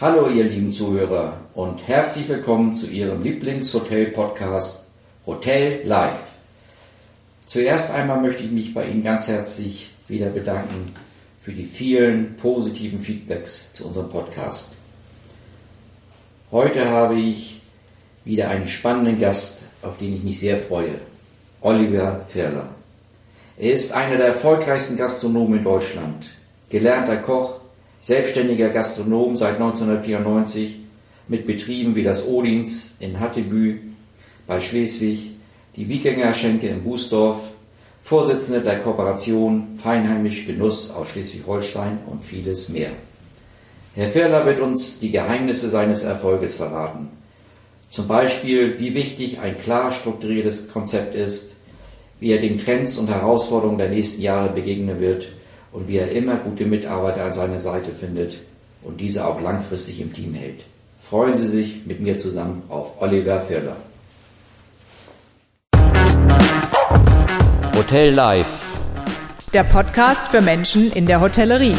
Hallo ihr lieben Zuhörer und herzlich willkommen zu Ihrem Lieblingshotel-Podcast Hotel Live. Zuerst einmal möchte ich mich bei Ihnen ganz herzlich wieder bedanken für die vielen positiven Feedbacks zu unserem Podcast. Heute habe ich wieder einen spannenden Gast, auf den ich mich sehr freue. Oliver Ferler. Er ist einer der erfolgreichsten Gastronomen in Deutschland, gelernter Koch, selbstständiger Gastronom seit 1994 mit Betrieben wie das Odins in Hattebü bei Schleswig, die Wikinger Schenke in Bußdorf, Vorsitzender der Kooperation Feinheimisch Genuss aus Schleswig-Holstein und vieles mehr. Herr Ferler wird uns die Geheimnisse seines Erfolges verraten. Zum Beispiel, wie wichtig ein klar strukturiertes Konzept ist, wie er den Trends und Herausforderungen der nächsten Jahre begegnen wird und wie er immer gute Mitarbeiter an seiner Seite findet und diese auch langfristig im Team hält. Freuen Sie sich mit mir zusammen auf Oliver Ferler. Hotel Live. Der Podcast für Menschen in der Hotellerie.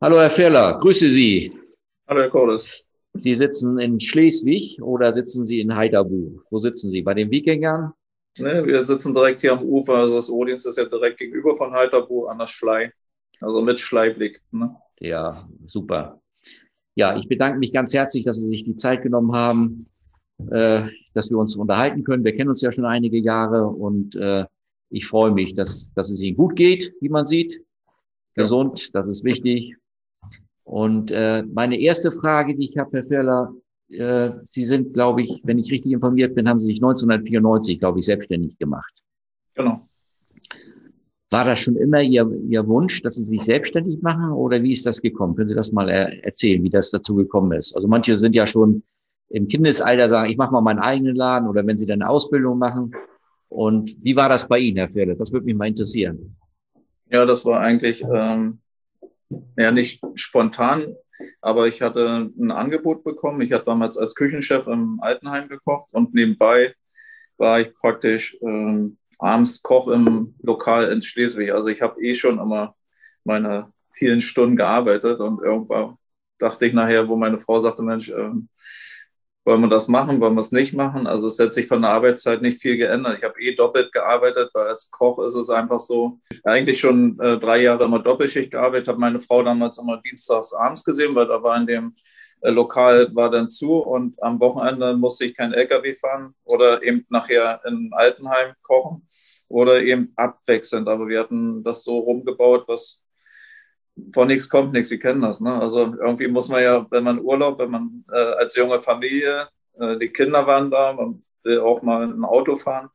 Hallo Herr Ferler, grüße Sie. Hallo Herr Kohles. Sie sitzen in Schleswig oder sitzen Sie in Heiderbu? Wo sitzen Sie? Bei den Wikingern? Ne, wir sitzen direkt hier am Ufer. Also das Odins ist ja direkt gegenüber von Heiderbu an der Schlei. Also mit Schleiblick. Ne? Ja, super. Ja, ich bedanke mich ganz herzlich, dass Sie sich die Zeit genommen haben, äh, dass wir uns unterhalten können. Wir kennen uns ja schon einige Jahre und äh, ich freue mich, dass, dass es Ihnen gut geht, wie man sieht. Gesund, ja. das ist wichtig. Und äh, meine erste Frage, die ich habe, Herr Ferler, äh, Sie sind, glaube ich, wenn ich richtig informiert bin, haben Sie sich 1994, glaube ich, selbstständig gemacht. Genau. War das schon immer Ihr, Ihr Wunsch, dass Sie sich selbstständig machen oder wie ist das gekommen? Können Sie das mal er erzählen, wie das dazu gekommen ist? Also manche sind ja schon im Kindesalter sagen, ich mache mal meinen eigenen Laden oder wenn Sie dann eine Ausbildung machen. Und wie war das bei Ihnen, Herr Ferler? Das würde mich mal interessieren. Ja, das war eigentlich ähm, ja nicht spontan, aber ich hatte ein Angebot bekommen. Ich hatte damals als Küchenchef im Altenheim gekocht und nebenbei war ich praktisch äh, abends Koch im Lokal in Schleswig. Also ich habe eh schon immer meine vielen Stunden gearbeitet und irgendwann dachte ich nachher, wo meine Frau sagte, Mensch, äh, wollen wir das machen, wollen wir es nicht machen? Also es hat sich von der Arbeitszeit nicht viel geändert. Ich habe eh doppelt gearbeitet, weil als Koch ist es einfach so, eigentlich schon äh, drei Jahre immer Doppelschicht gearbeitet, habe meine Frau damals immer dienstags abends gesehen, weil da war in dem äh, Lokal war dann zu und am Wochenende musste ich kein LKW fahren oder eben nachher in Altenheim kochen oder eben abwechselnd. Aber wir hatten das so rumgebaut, was von nichts kommt nichts, Sie kennen das. Ne? Also irgendwie muss man ja, wenn man Urlaub, wenn man äh, als junge Familie, äh, die Kinder waren da, man will auch mal ein Auto fahren.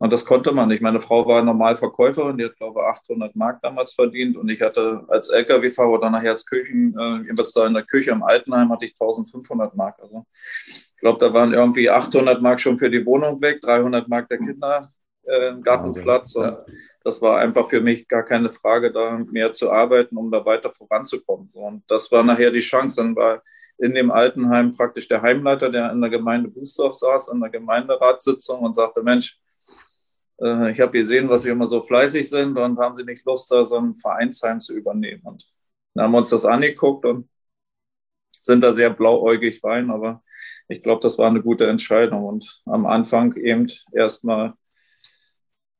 Und das konnte man nicht. Meine Frau war normal Verkäuferin, die hat, glaube ich, 800 Mark damals verdient. Und ich hatte als LKW-Fahrer oder nachher als Küchen, äh, jedenfalls da in der Küche im Altenheim, hatte ich 1500 Mark. Also ich glaube, da waren irgendwie 800 Mark schon für die Wohnung weg, 300 Mark der Kinder äh, Gartenplatz. Und ja. das war einfach für mich gar keine Frage, da mehr zu arbeiten, um da weiter voranzukommen. Und das war nachher die Chance. Dann war in dem Altenheim praktisch der Heimleiter, der in der Gemeinde Bußdorf saß, in der Gemeinderatssitzung und sagte, Mensch, äh, ich habe gesehen, was Sie immer so fleißig sind und haben Sie nicht Lust, da so ein Vereinsheim zu übernehmen? Und dann haben wir uns das angeguckt und sind da sehr blauäugig rein, aber ich glaube, das war eine gute Entscheidung. Und am Anfang eben erstmal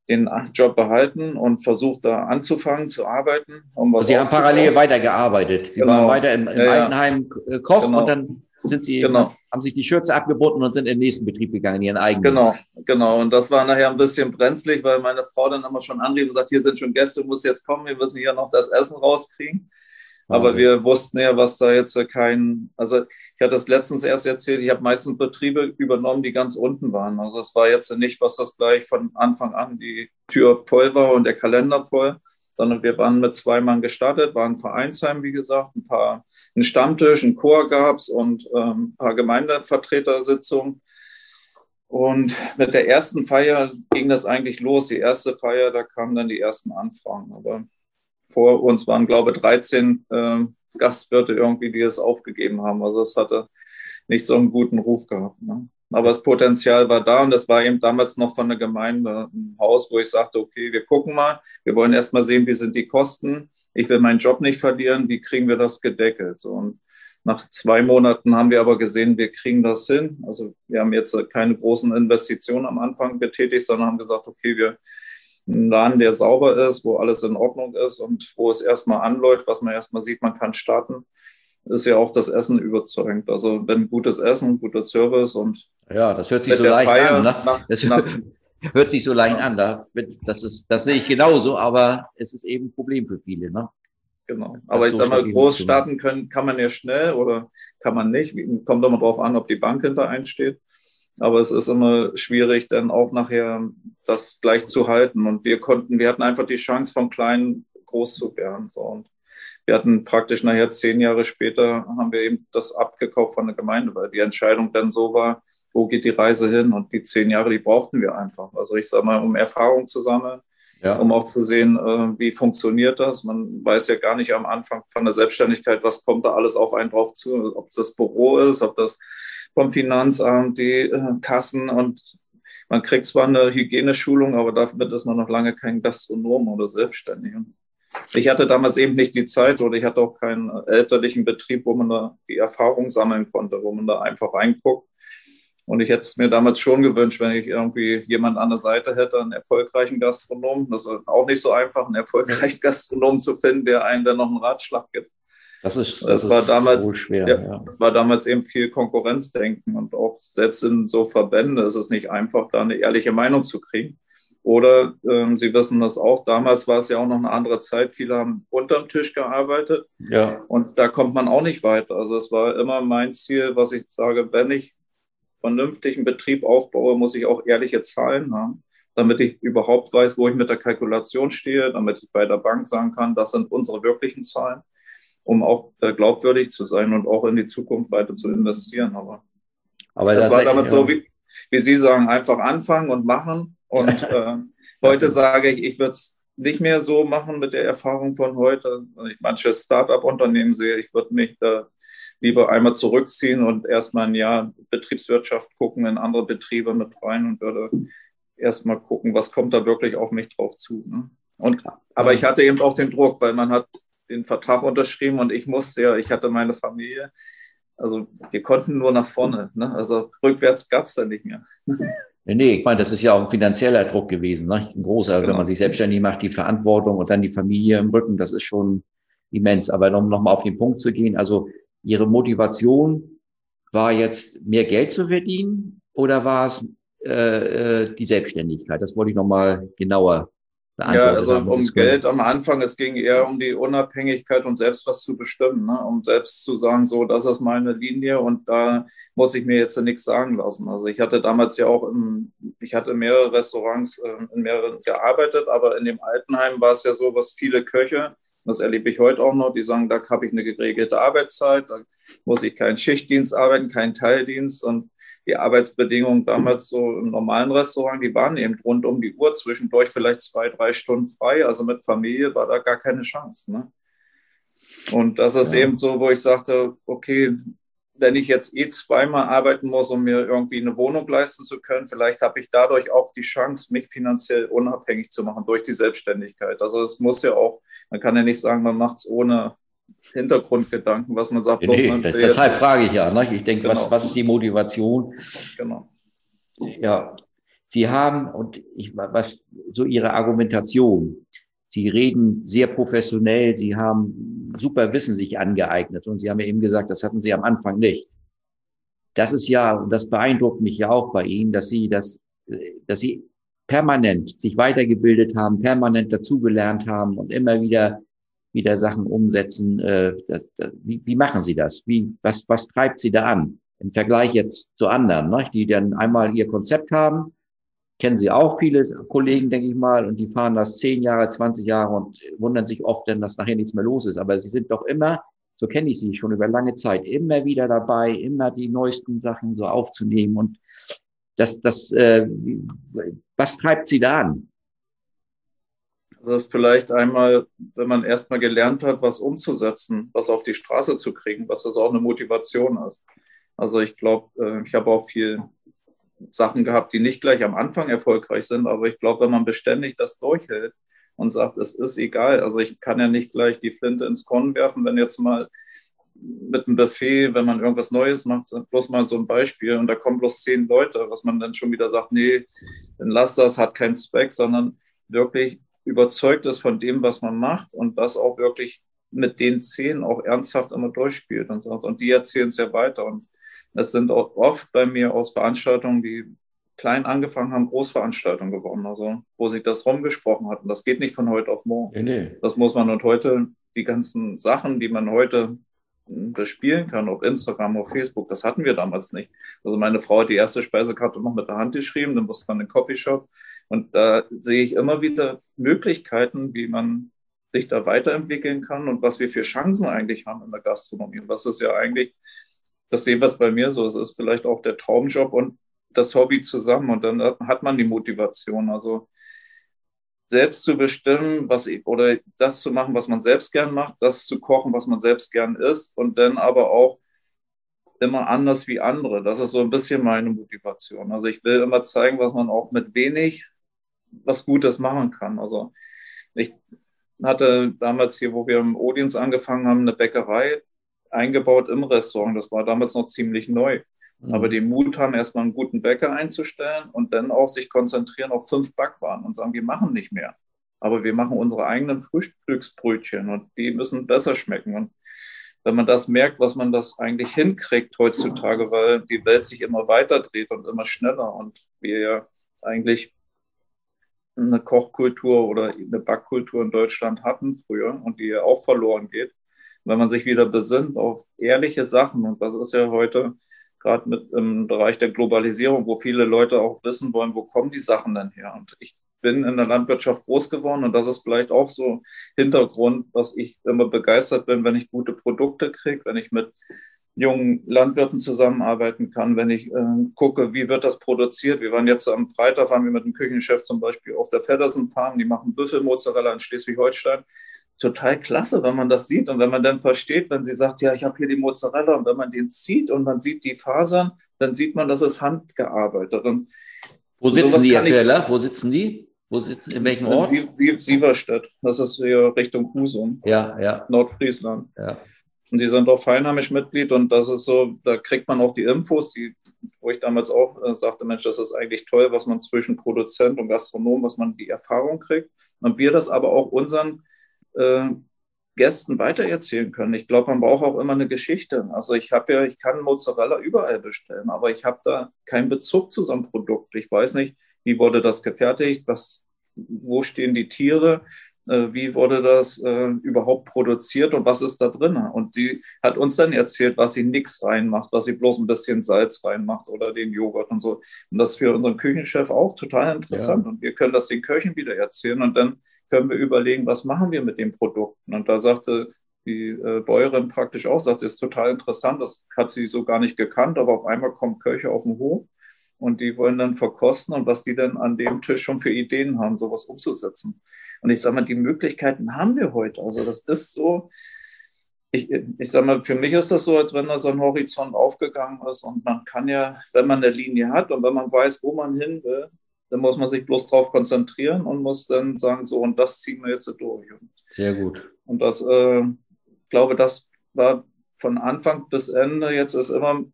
den Job behalten und versucht da anzufangen zu arbeiten. Um was Sie haben parallel weitergearbeitet. Sie genau. waren weiter im, im ja, Altenheim äh, Koch genau. und dann sind Sie genau. haben sich die Schürze abgebunden und sind in den nächsten Betrieb gegangen, Ihren eigenen. Genau, genau. Und das war nachher ein bisschen brenzlig, weil meine Frau dann immer schon anrief und sagt, hier sind schon Gäste, du musst jetzt kommen, wir müssen hier noch das Essen rauskriegen. Aber wir wussten ja, was da jetzt kein, also ich hatte das letztens erst erzählt, ich habe meistens Betriebe übernommen, die ganz unten waren. Also es war jetzt nicht, was das gleich von Anfang an die Tür voll war und der Kalender voll, sondern wir waren mit zwei Mann gestartet, waren ein Vereinsheim, wie gesagt, ein paar, ein Stammtisch, ein Chor gab's und ähm, ein paar Gemeindevertretersitzungen. Und mit der ersten Feier ging das eigentlich los. Die erste Feier, da kamen dann die ersten Anfragen. Aber vor uns waren, glaube ich, 13 äh, Gastwirte irgendwie, die es aufgegeben haben. Also es hatte nicht so einen guten Ruf gehabt. Ne? Aber das Potenzial war da und das war eben damals noch von der Gemeinde ein Haus, wo ich sagte, okay, wir gucken mal, wir wollen erst mal sehen, wie sind die Kosten. ich will meinen Job nicht verlieren, wie kriegen wir das gedeckelt? So, und nach zwei Monaten haben wir aber gesehen, wir kriegen das hin. Also wir haben jetzt keine großen Investitionen am Anfang betätigt, sondern haben gesagt, okay, wir einen Laden, der sauber ist, wo alles in Ordnung ist und wo es erstmal anläuft, was man erstmal sieht, man kann starten, ist ja auch das Essen überzeugend. Also wenn gutes Essen, guter Service und ja, das hört sich so leicht Feier an. Ne? Nach, das hört, hört, sich so leicht an. Das, ist, das sehe ich genauso, aber es ist eben ein Problem für viele. Ne? Genau. Aber ich so sag mal, groß starten können, kann man ja schnell oder kann man nicht. Kommt immer darauf an, ob die Bank hinter einsteht. Aber es ist immer schwierig, dann auch nachher das gleich zu halten. Und wir konnten, wir hatten einfach die Chance, vom Kleinen groß zu werden. So. Und wir hatten praktisch nachher zehn Jahre später haben wir eben das abgekauft von der Gemeinde, weil die Entscheidung dann so war, wo geht die Reise hin? Und die zehn Jahre, die brauchten wir einfach. Also ich sage mal, um Erfahrung zu sammeln, ja. um auch zu sehen, äh, wie funktioniert das. Man weiß ja gar nicht am Anfang von der Selbstständigkeit, was kommt da alles auf einen drauf zu, ob das Büro ist, ob das vom Finanzamt, die äh, Kassen und man kriegt zwar eine Hygieneschulung, aber damit ist man noch lange kein Gastronom oder selbstständig. Ich hatte damals eben nicht die Zeit oder ich hatte auch keinen elterlichen Betrieb, wo man da die Erfahrung sammeln konnte, wo man da einfach reinguckt und ich hätte es mir damals schon gewünscht, wenn ich irgendwie jemand an der Seite hätte, einen erfolgreichen Gastronom. Das ist auch nicht so einfach, einen erfolgreichen Gastronom zu finden, der einen dann noch einen Ratschlag gibt. Das ist, das, das war ist damals, so schwer. Ja, ja. war damals eben viel Konkurrenzdenken und auch selbst in so Verbänden ist es nicht einfach, da eine ehrliche Meinung zu kriegen. Oder ähm, Sie wissen das auch, damals war es ja auch noch eine andere Zeit. Viele haben unterm Tisch gearbeitet. Ja. Und da kommt man auch nicht weiter. Also es war immer mein Ziel, was ich sage, wenn ich vernünftigen Betrieb aufbaue, muss ich auch ehrliche Zahlen haben, damit ich überhaupt weiß, wo ich mit der Kalkulation stehe, damit ich bei der Bank sagen kann, das sind unsere wirklichen Zahlen, um auch glaubwürdig zu sein und auch in die Zukunft weiter zu investieren. Aber, Aber das, das war damals so, wie, wie Sie sagen, einfach anfangen und machen. Und äh, heute sage ich, ich würde es nicht mehr so machen mit der Erfahrung von heute. Wenn ich manche Start-up-Unternehmen sehe, ich würde mich da lieber einmal zurückziehen und erstmal ein Jahr Betriebswirtschaft gucken, in andere Betriebe mit rein und würde erstmal gucken, was kommt da wirklich auf mich drauf zu. Ne? Und, aber ich hatte eben auch den Druck, weil man hat den Vertrag unterschrieben und ich musste ja, ich hatte meine Familie. Also wir konnten nur nach vorne. Ne? Also rückwärts gab es da nicht mehr. Nee, ich meine, das ist ja auch ein finanzieller Druck gewesen. Ne? Ein großer, genau. wenn man sich selbstständig macht, die Verantwortung und dann die Familie im Rücken, das ist schon immens. Aber um nochmal auf den Punkt zu gehen, also Ihre Motivation war jetzt mehr Geld zu verdienen oder war es äh, äh die Selbstständigkeit? Das wollte ich nochmal genauer beantworten. Ja, also haben, um Geld am Anfang, es ging eher um die Unabhängigkeit und selbst was zu bestimmen, ne? um selbst zu sagen, so, das ist meine Linie und da muss ich mir jetzt nichts sagen lassen. Also ich hatte damals ja auch, im, ich hatte mehrere Restaurants äh, in mehreren gearbeitet, aber in dem Altenheim war es ja so, was viele Köche, das erlebe ich heute auch noch. Die sagen, da habe ich eine geregelte Arbeitszeit, da muss ich keinen Schichtdienst arbeiten, keinen Teildienst. Und die Arbeitsbedingungen damals so im normalen Restaurant, die waren eben rund um die Uhr, zwischendurch vielleicht zwei, drei Stunden frei. Also mit Familie war da gar keine Chance. Ne? Und das ist ja. eben so, wo ich sagte, okay, wenn ich jetzt eh zweimal arbeiten muss, um mir irgendwie eine Wohnung leisten zu können, vielleicht habe ich dadurch auch die Chance, mich finanziell unabhängig zu machen durch die Selbstständigkeit. Also es muss ja auch man kann ja nicht sagen, man macht es ohne Hintergrundgedanken, was man sagt. Nee, man das, deshalb frage ich ja. Ne? Ich denke, genau. was, was ist die Motivation? Genau. Ja, Sie haben, und ich, was so Ihre Argumentation, Sie reden sehr professionell, Sie haben super Wissen sich angeeignet und Sie haben ja eben gesagt, das hatten Sie am Anfang nicht. Das ist ja, und das beeindruckt mich ja auch bei Ihnen, dass Sie das, dass Sie permanent sich weitergebildet haben, permanent dazugelernt haben und immer wieder wieder Sachen umsetzen. Äh, das, das, wie, wie machen Sie das? Wie, was, was treibt Sie da an? Im Vergleich jetzt zu anderen, ne, die dann einmal ihr Konzept haben, kennen Sie auch viele Kollegen, denke ich mal, und die fahren das zehn Jahre, 20 Jahre und wundern sich oft, denn dass nachher nichts mehr los ist. Aber sie sind doch immer, so kenne ich sie schon über lange Zeit, immer wieder dabei, immer die neuesten Sachen so aufzunehmen und das, das, äh, was treibt Sie da an? Das ist vielleicht einmal, wenn man erstmal gelernt hat, was umzusetzen, was auf die Straße zu kriegen, was das auch eine Motivation ist. Also ich glaube, äh, ich habe auch viel Sachen gehabt, die nicht gleich am Anfang erfolgreich sind, aber ich glaube, wenn man beständig das durchhält, und sagt, es ist egal. Also ich kann ja nicht gleich die Flinte ins Korn werfen, wenn jetzt mal mit einem Buffet, wenn man irgendwas Neues macht, bloß mal so ein Beispiel und da kommen bloß zehn Leute, was man dann schon wieder sagt, nee, dann lass das, hat keinen Zweck, sondern wirklich überzeugt ist von dem, was man macht und das auch wirklich mit den zehn auch ernsthaft immer durchspielt und sagt, und die erzählen es ja weiter und es sind auch oft bei mir aus Veranstaltungen, die klein angefangen haben, Großveranstaltungen geworden, also wo sich das rumgesprochen hat. Und das geht nicht von heute auf morgen. Nee, nee. Das muss man und heute, die ganzen Sachen, die man heute bespielen kann, auf Instagram, auf Facebook. Das hatten wir damals nicht. Also meine Frau hat die erste Speisekarte noch mit der Hand geschrieben, dann musste man in den Copyshop. Und da sehe ich immer wieder Möglichkeiten, wie man sich da weiterentwickeln kann und was wir für Chancen eigentlich haben in der Gastronomie. Und was ist ja eigentlich, das sehen wir es bei mir so, es ist vielleicht auch der Traumjob und das Hobby zusammen und dann hat man die Motivation. Also selbst zu bestimmen, was ich, oder das zu machen, was man selbst gern macht, das zu kochen, was man selbst gern isst und dann aber auch immer anders wie andere. Das ist so ein bisschen meine Motivation. Also ich will immer zeigen, was man auch mit wenig was Gutes machen kann. Also ich hatte damals hier, wo wir im Odienst angefangen haben, eine Bäckerei eingebaut im Restaurant. Das war damals noch ziemlich neu. Mhm. Aber den Mut haben, erstmal einen guten Bäcker einzustellen und dann auch sich konzentrieren auf fünf Backwaren und sagen, wir machen nicht mehr. Aber wir machen unsere eigenen Frühstücksbrötchen und die müssen besser schmecken. Und wenn man das merkt, was man das eigentlich hinkriegt heutzutage, weil die Welt sich immer weiter dreht und immer schneller und wir ja eigentlich eine Kochkultur oder eine Backkultur in Deutschland hatten früher und die ja auch verloren geht. Wenn man sich wieder besinnt auf ehrliche Sachen, und das ist ja heute gerade mit im Bereich der Globalisierung, wo viele Leute auch wissen wollen, wo kommen die Sachen denn her? Und ich bin in der Landwirtschaft groß geworden und das ist vielleicht auch so Hintergrund, was ich immer begeistert bin, wenn ich gute Produkte kriege, wenn ich mit jungen Landwirten zusammenarbeiten kann, wenn ich äh, gucke, wie wird das produziert. Wir waren jetzt am Freitag, waren wir mit dem Küchenchef zum Beispiel auf der Feddersen Farm, die machen Büffelmozzarella in Schleswig-Holstein total klasse, wenn man das sieht und wenn man dann versteht, wenn sie sagt, ja, ich habe hier die Mozzarella und wenn man den zieht und man sieht die Fasern, dann sieht man, das ist handgearbeitet. Und Wo sitzen die, Herr Ferler? Wo sitzen die? Wo sitzen, in welchem Ort? Sie, Sie, Sieverstedt. Das ist hier Richtung Husum. Ja, ja. Nordfriesland. Ja. Und die sind auch feinheimisch Mitglied und das ist so, da kriegt man auch die Infos, die, wo ich damals auch äh, sagte, Mensch, das ist eigentlich toll, was man zwischen Produzent und Gastronom, was man die Erfahrung kriegt. Und wir das aber auch unseren äh, Gästen weitererzählen können. Ich glaube, man braucht auch immer eine Geschichte. Also ich habe ja, ich kann Mozzarella überall bestellen, aber ich habe da keinen Bezug zu so einem Produkt. Ich weiß nicht, wie wurde das gefertigt, was, wo stehen die Tiere, wie wurde das äh, überhaupt produziert und was ist da drin. Und sie hat uns dann erzählt, was sie nichts reinmacht, was sie bloß ein bisschen Salz reinmacht oder den Joghurt und so. Und das ist für unseren Küchenchef auch total interessant. Ja. Und wir können das den Köchen wieder erzählen und dann können wir überlegen, was machen wir mit den Produkten. Und da sagte die äh, Bäuerin praktisch auch, sagt, das ist total interessant, das hat sie so gar nicht gekannt, aber auf einmal kommen Köche auf den Hof und die wollen dann verkosten und was die dann an dem Tisch schon für Ideen haben, sowas umzusetzen. Und ich sage mal, die Möglichkeiten haben wir heute. Also das ist so, ich, ich sage mal, für mich ist das so, als wenn da so ein Horizont aufgegangen ist und man kann ja, wenn man eine Linie hat und wenn man weiß, wo man hin will, dann muss man sich bloß darauf konzentrieren und muss dann sagen, so und das ziehen wir jetzt durch. Sehr gut. Und das, äh, ich glaube, das war von Anfang bis Ende jetzt ist immer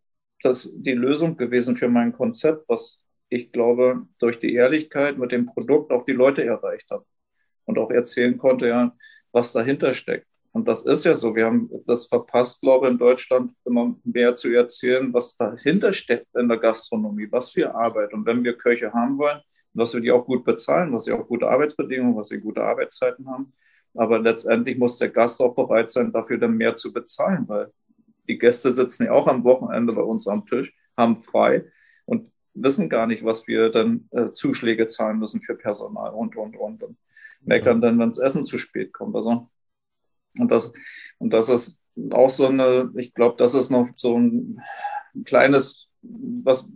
das die Lösung gewesen für mein Konzept, was ich glaube, durch die Ehrlichkeit mit dem Produkt auch die Leute erreicht hat und auch erzählen konnte, ja, was dahinter steckt. Und das ist ja so. Wir haben das verpasst, glaube ich, in Deutschland immer mehr zu erzählen, was dahinter steckt in der Gastronomie, was für Arbeit. Und wenn wir Köche haben wollen, dass wir die auch gut bezahlen, dass sie auch gute Arbeitsbedingungen, dass sie gute Arbeitszeiten haben. Aber letztendlich muss der Gast auch bereit sein, dafür dann mehr zu bezahlen, weil die Gäste sitzen ja auch am Wochenende bei uns am Tisch, haben frei und wissen gar nicht, was wir dann äh, Zuschläge zahlen müssen für Personal und, und, und. und meckern dann, wenn das Essen zu spät kommt. Also und das, und das ist auch so eine, ich glaube, das ist noch so ein kleines, was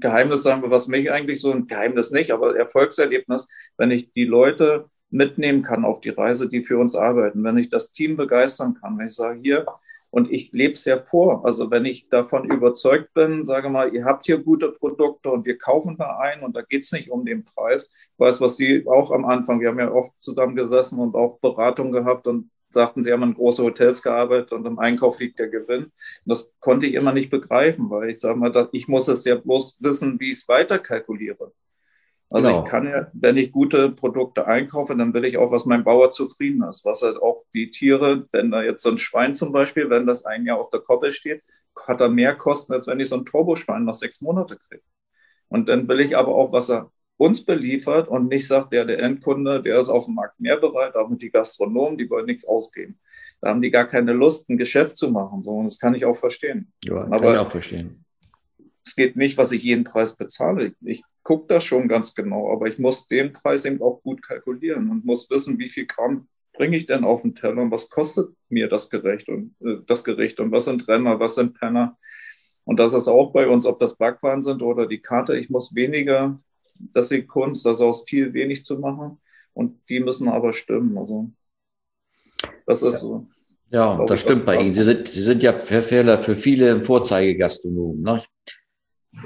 Geheimnis sagen wir, was mich eigentlich so ein Geheimnis nicht, aber Erfolgserlebnis, wenn ich die Leute mitnehmen kann auf die Reise, die für uns arbeiten, wenn ich das Team begeistern kann, wenn ich sage, hier, Und ich lebe es ja vor. Also wenn ich davon überzeugt bin, sage mal, ihr habt hier gute Produkte und wir kaufen da ein und da geht es nicht um den Preis. Ich weiß, was Sie auch am Anfang, wir haben ja oft zusammengesessen und auch Beratung gehabt und sagten, Sie haben in große Hotels gearbeitet und im Einkauf liegt der Gewinn. Und das konnte ich immer nicht begreifen, weil ich sage mal, ich muss es ja bloß wissen, wie ich es weiter kalkuliere. Also genau. ich kann ja, wenn ich gute Produkte einkaufe, dann will ich auch, was mein Bauer zufrieden ist. Was halt auch die Tiere, wenn da jetzt so ein Schwein zum Beispiel, wenn das ein Jahr auf der Koppel steht, hat er mehr Kosten, als wenn ich so ein Turboschwein nach sechs Monate kriege. Und dann will ich aber auch, was er uns beliefert und nicht sagt, der, der Endkunde, der ist auf dem Markt mehr bereit, aber die Gastronomen, die wollen nichts ausgeben. Da haben die gar keine Lust, ein Geschäft zu machen. So, und das kann ich auch verstehen. Ja, aber kann ich auch verstehen. Es geht nicht, was ich jeden Preis bezahle. Ich gucke das schon ganz genau, aber ich muss den Preis eben auch gut kalkulieren und muss wissen, wie viel Gramm bringe ich denn auf den Teller und was kostet mir das Gericht und äh, das Gericht und was sind Renner, was sind Penner. Und das ist auch bei uns, ob das Backwaren sind oder die Karte. Ich muss weniger, das ist die Kunst, das aus viel wenig zu machen. Und die müssen aber stimmen. Also das ist ja. so. Ja, das stimmt bei Ihnen. Sie sind, Sie sind ja für, für viele Vorzeigegastronomen. Ne?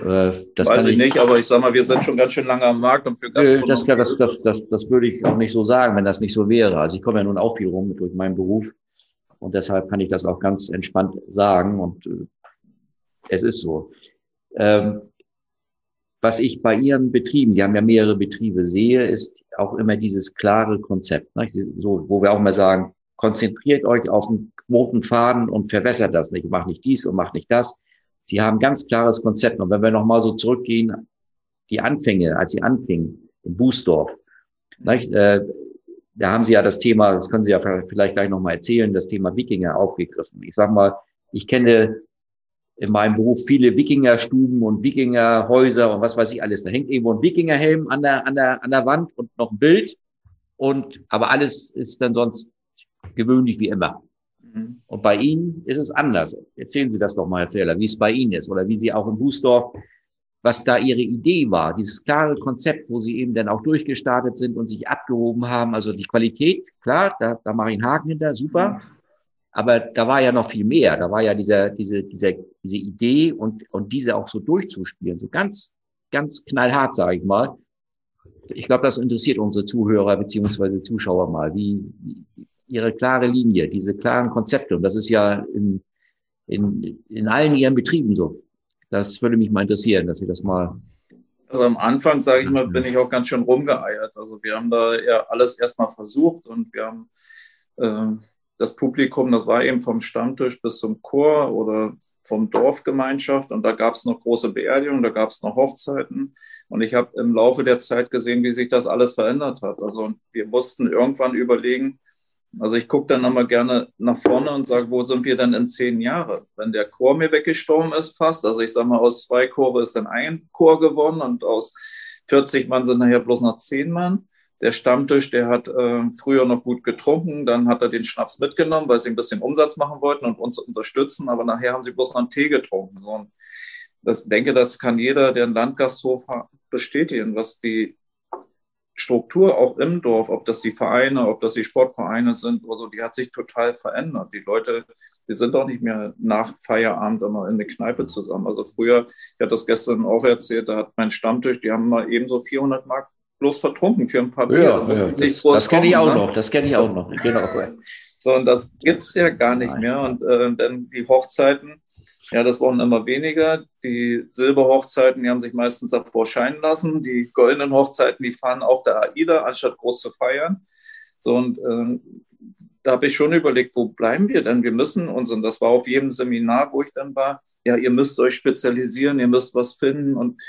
Äh, das Weiß ich nicht, aber ich sage mal, wir sind schon ganz schön lange am Markt und für Gastronomie. Das, das, das, das, das würde ich auch nicht so sagen, wenn das nicht so wäre. Also ich komme ja nun auch viel rum durch meinen Beruf und deshalb kann ich das auch ganz entspannt sagen und äh, es ist so. Ähm, was ich bei Ihren Betrieben, Sie haben ja mehrere Betriebe, sehe, ist auch immer dieses klare Konzept, ne? so, wo wir auch mal sagen, konzentriert euch auf einen roten Faden und verwässert das nicht, macht nicht dies und macht nicht das Sie haben ganz klares Konzept. Und wenn wir nochmal so zurückgehen, die Anfänge, als Sie anfingen in Bußdorf, äh, da haben Sie ja das Thema, das können Sie ja vielleicht gleich nochmal erzählen, das Thema Wikinger aufgegriffen. Ich sag mal, ich kenne in meinem Beruf viele Wikingerstuben und Wikingerhäuser und was weiß ich alles. Da hängt irgendwo ein Wikingerhelm an der, an der, an der Wand und noch ein Bild. Und, aber alles ist dann sonst gewöhnlich wie immer. Mhm. Und bei Ihnen ist es anders. Erzählen Sie das doch mal, Herr Fehler, wie es bei Ihnen ist oder wie Sie auch in Bußdorf, was da Ihre Idee war, dieses klare Konzept, wo Sie eben dann auch durchgestartet sind und sich abgehoben haben. Also die Qualität, klar, da, da mache ich einen Haken hinter, super. Aber da war ja noch viel mehr. Da war ja diese, diese, diese, diese Idee und, und diese auch so durchzuspielen. So ganz, ganz knallhart, sage ich mal. Ich glaube, das interessiert unsere Zuhörer beziehungsweise Zuschauer mal. Wie, ihre klare Linie, diese klaren Konzepte. Und das ist ja in, in, in allen ihren Betrieben so. Das würde mich mal interessieren, dass Sie das mal. Also am Anfang, sage ich mal, bin ich auch ganz schön rumgeeiert. Also wir haben da ja alles erstmal versucht und wir haben äh, das Publikum, das war eben vom Stammtisch bis zum Chor oder vom Dorfgemeinschaft und da gab es noch große Beerdigungen, da gab es noch Hochzeiten und ich habe im Laufe der Zeit gesehen, wie sich das alles verändert hat. Also wir mussten irgendwann überlegen, also ich gucke dann immer gerne nach vorne und sage, wo sind wir denn in zehn Jahren? Wenn der Chor mir weggestorben ist fast, also ich sage mal, aus zwei Chore ist dann ein Chor gewonnen und aus 40 Mann sind nachher bloß noch zehn Mann. Der Stammtisch, der hat äh, früher noch gut getrunken, dann hat er den Schnaps mitgenommen, weil sie ein bisschen Umsatz machen wollten und uns unterstützen, aber nachher haben sie bloß noch einen Tee getrunken. So, das denke, das kann jeder, der einen Landgasthof hat, bestätigen, was die Struktur auch im Dorf, ob das die Vereine, ob das die Sportvereine sind oder so, die hat sich total verändert. Die Leute, die sind auch nicht mehr nach Feierabend immer in der Kneipe zusammen. Also früher, ich hatte das gestern auch erzählt, da hat mein Stammtisch, die haben mal eben so 400 Mark bloß vertrunken für ein paar Bier. Ja, ja. Das, das kenne ich auch ne? noch, das kenne ich auch noch. Genau. So, und das gibt es ja gar nicht Nein. mehr. Und äh, dann die Hochzeiten, ja, das wurden immer weniger. Die Silberhochzeiten, die haben sich meistens davor scheinen lassen. Die goldenen Hochzeiten, die fahren auf der AIDA, anstatt groß zu feiern. So, und äh, da habe ich schon überlegt, wo bleiben wir denn? Wir müssen uns, und das war auf jedem Seminar, wo ich dann war, ja, ihr müsst euch spezialisieren, ihr müsst was finden. Und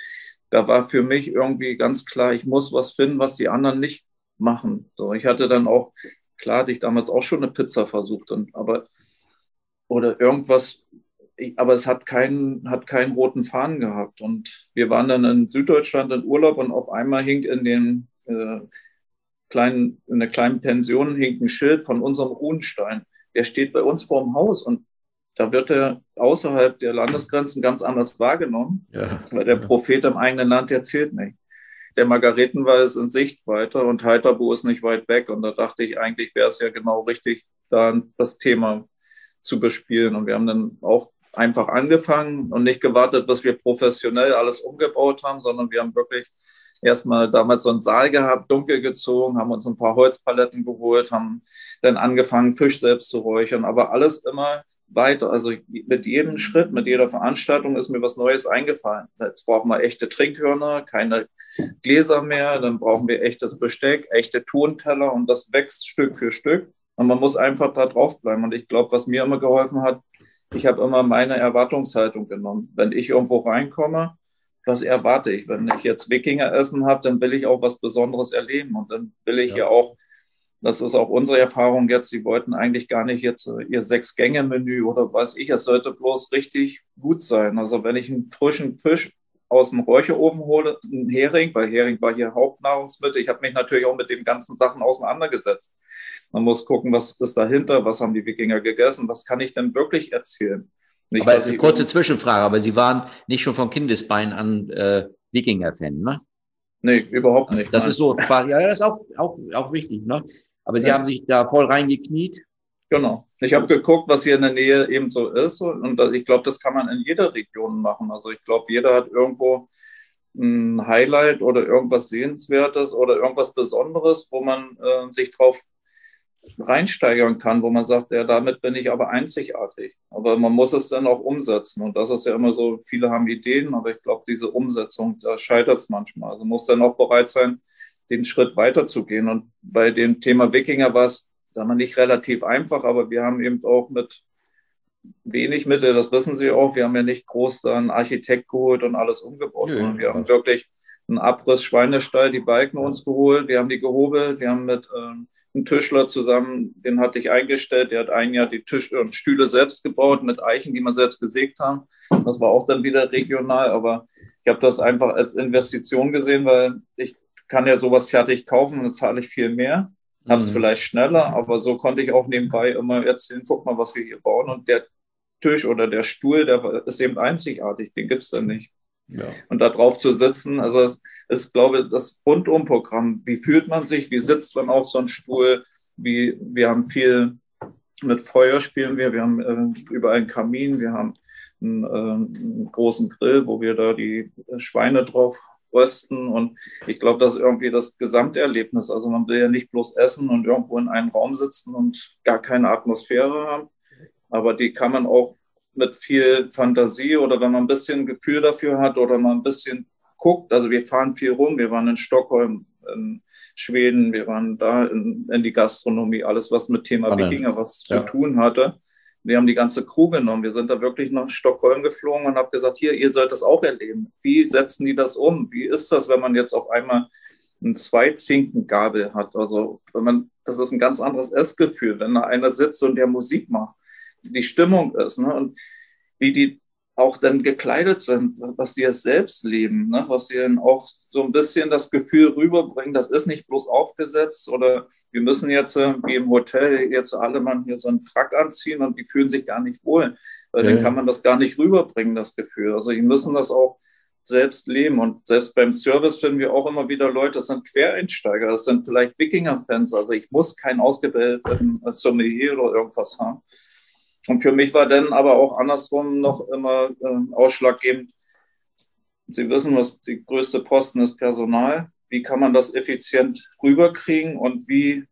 da war für mich irgendwie ganz klar, ich muss was finden, was die anderen nicht machen. So, ich hatte dann auch, klar, hatte ich damals auch schon eine Pizza versucht, und, aber oder irgendwas aber es hat keinen, hat keinen roten Faden gehabt. Und wir waren dann in Süddeutschland in Urlaub und auf einmal hing in den äh, kleinen, in der kleinen Pension hing ein Schild von unserem Runstein. Der steht bei uns vor dem Haus und da wird er außerhalb der Landesgrenzen ganz anders wahrgenommen, ja. weil der Prophet im eigenen Land erzählt nicht. Der Margaretenwald ist in Sichtweite und Heiterbo ist nicht weit weg. Und da dachte ich, eigentlich wäre es ja genau richtig, da das Thema zu bespielen. Und wir haben dann auch einfach angefangen und nicht gewartet, bis wir professionell alles umgebaut haben, sondern wir haben wirklich erstmal damals so einen Saal gehabt, dunkel gezogen, haben uns ein paar Holzpaletten geholt, haben dann angefangen, Fisch selbst zu räuchern, aber alles immer weiter. Also mit jedem Schritt, mit jeder Veranstaltung ist mir was Neues eingefallen. Jetzt brauchen wir echte Trinkhörner, keine Gläser mehr, dann brauchen wir echtes Besteck, echte Tonteller und das wächst Stück für Stück. Und man muss einfach da drauf bleiben. Und ich glaube, was mir immer geholfen hat, ich habe immer meine Erwartungshaltung genommen. Wenn ich irgendwo reinkomme, was erwarte ich? Wenn ich jetzt Wikinger essen habe, dann will ich auch was Besonderes erleben. Und dann will ich ja, ja auch, das ist auch unsere Erfahrung jetzt, sie wollten eigentlich gar nicht jetzt äh, ihr Sechs-Gänge-Menü oder weiß ich, es sollte bloß richtig gut sein. Also wenn ich einen frischen Fisch aus dem Räucherofen hole, einen Hering, weil Hering war hier Hauptnahrungsmittel. Ich habe mich natürlich auch mit den ganzen Sachen auseinandergesetzt. Man muss gucken, was ist dahinter, was haben die Wikinger gegessen, was kann ich denn wirklich erzählen. Nicht, aber eine kurze Zwischenfrage, aber Sie waren nicht schon von Kindesbein an äh, Wikinger-Fan, ne? Nee, überhaupt nicht. Das nein. ist so quasi, ja, das ist auch, auch, auch wichtig, ne? Aber Sie ja. haben sich da voll reingekniet. Genau. Ich habe geguckt, was hier in der Nähe eben so ist. Und ich glaube, das kann man in jeder Region machen. Also ich glaube, jeder hat irgendwo ein Highlight oder irgendwas Sehenswertes oder irgendwas Besonderes, wo man äh, sich drauf reinsteigern kann, wo man sagt, ja, damit bin ich aber einzigartig. Aber man muss es dann auch umsetzen. Und das ist ja immer so, viele haben Ideen, aber ich glaube, diese Umsetzung, da scheitert es manchmal. Also muss dann auch bereit sein, den Schritt weiterzugehen. Und bei dem Thema Wikinger war es, sagen wir nicht relativ einfach, aber wir haben eben auch mit wenig Mittel, das wissen Sie auch, wir haben ja nicht groß da einen Architekt geholt und alles umgebaut, ja, sondern wir haben wirklich einen Abriss Schweinestall, die Balken uns geholt, wir haben die gehobelt, wir haben mit ähm, einen Tischler zusammen, den hatte ich eingestellt, der hat ein Jahr die Tisch und Stühle selbst gebaut mit Eichen, die wir selbst gesägt haben. Das war auch dann wieder regional, aber ich habe das einfach als Investition gesehen, weil ich kann ja sowas fertig kaufen und dann zahle ich viel mehr, habe es mhm. vielleicht schneller, aber so konnte ich auch nebenbei immer erzählen, guck mal, was wir hier bauen und der Tisch oder der Stuhl, der ist eben einzigartig, den gibt es dann nicht. Ja. Und da drauf zu sitzen, also es ist, glaube ich, das Rundumprogramm. Wie fühlt man sich? Wie sitzt man auf so einem Stuhl? Wie, wir haben viel mit Feuer spielen wir. Wir haben äh, überall einen Kamin. Wir haben einen, äh, einen, großen Grill, wo wir da die Schweine drauf rösten. Und ich glaube, das ist irgendwie das Gesamterlebnis. Also man will ja nicht bloß essen und irgendwo in einem Raum sitzen und gar keine Atmosphäre haben. Aber die kann man auch mit viel Fantasie oder wenn man ein bisschen Gefühl dafür hat oder mal ein bisschen guckt. Also wir fahren viel rum. Wir waren in Stockholm, in Schweden, wir waren da in, in die Gastronomie, alles was mit Thema. Wikinger was ja. zu tun hatte. Wir haben die ganze Crew genommen. Wir sind da wirklich nach Stockholm geflogen und haben gesagt, hier, ihr sollt das auch erleben. Wie setzen die das um? Wie ist das, wenn man jetzt auf einmal einen Zweizinkengabel hat? Also, wenn man, das ist ein ganz anderes Essgefühl, wenn da einer sitzt und der Musik macht die Stimmung ist ne? und wie die auch dann gekleidet sind, was sie es selbst leben, ne? was sie dann auch so ein bisschen das Gefühl rüberbringen, das ist nicht bloß aufgesetzt oder wir müssen jetzt wie im Hotel jetzt alle mal hier so einen Frack anziehen und die fühlen sich gar nicht wohl, weil ja. dann kann man das gar nicht rüberbringen, das Gefühl. Also die müssen das auch selbst leben und selbst beim Service finden wir auch immer wieder Leute, das sind Quereinsteiger, das sind vielleicht Wikinger-Fans, also ich muss kein ausgebildeten Sommelier oder irgendwas haben und für mich war dann aber auch andersrum noch immer äh, ausschlaggebend. Sie wissen, was die größte Posten ist Personal. Wie kann man das effizient rüberkriegen und wie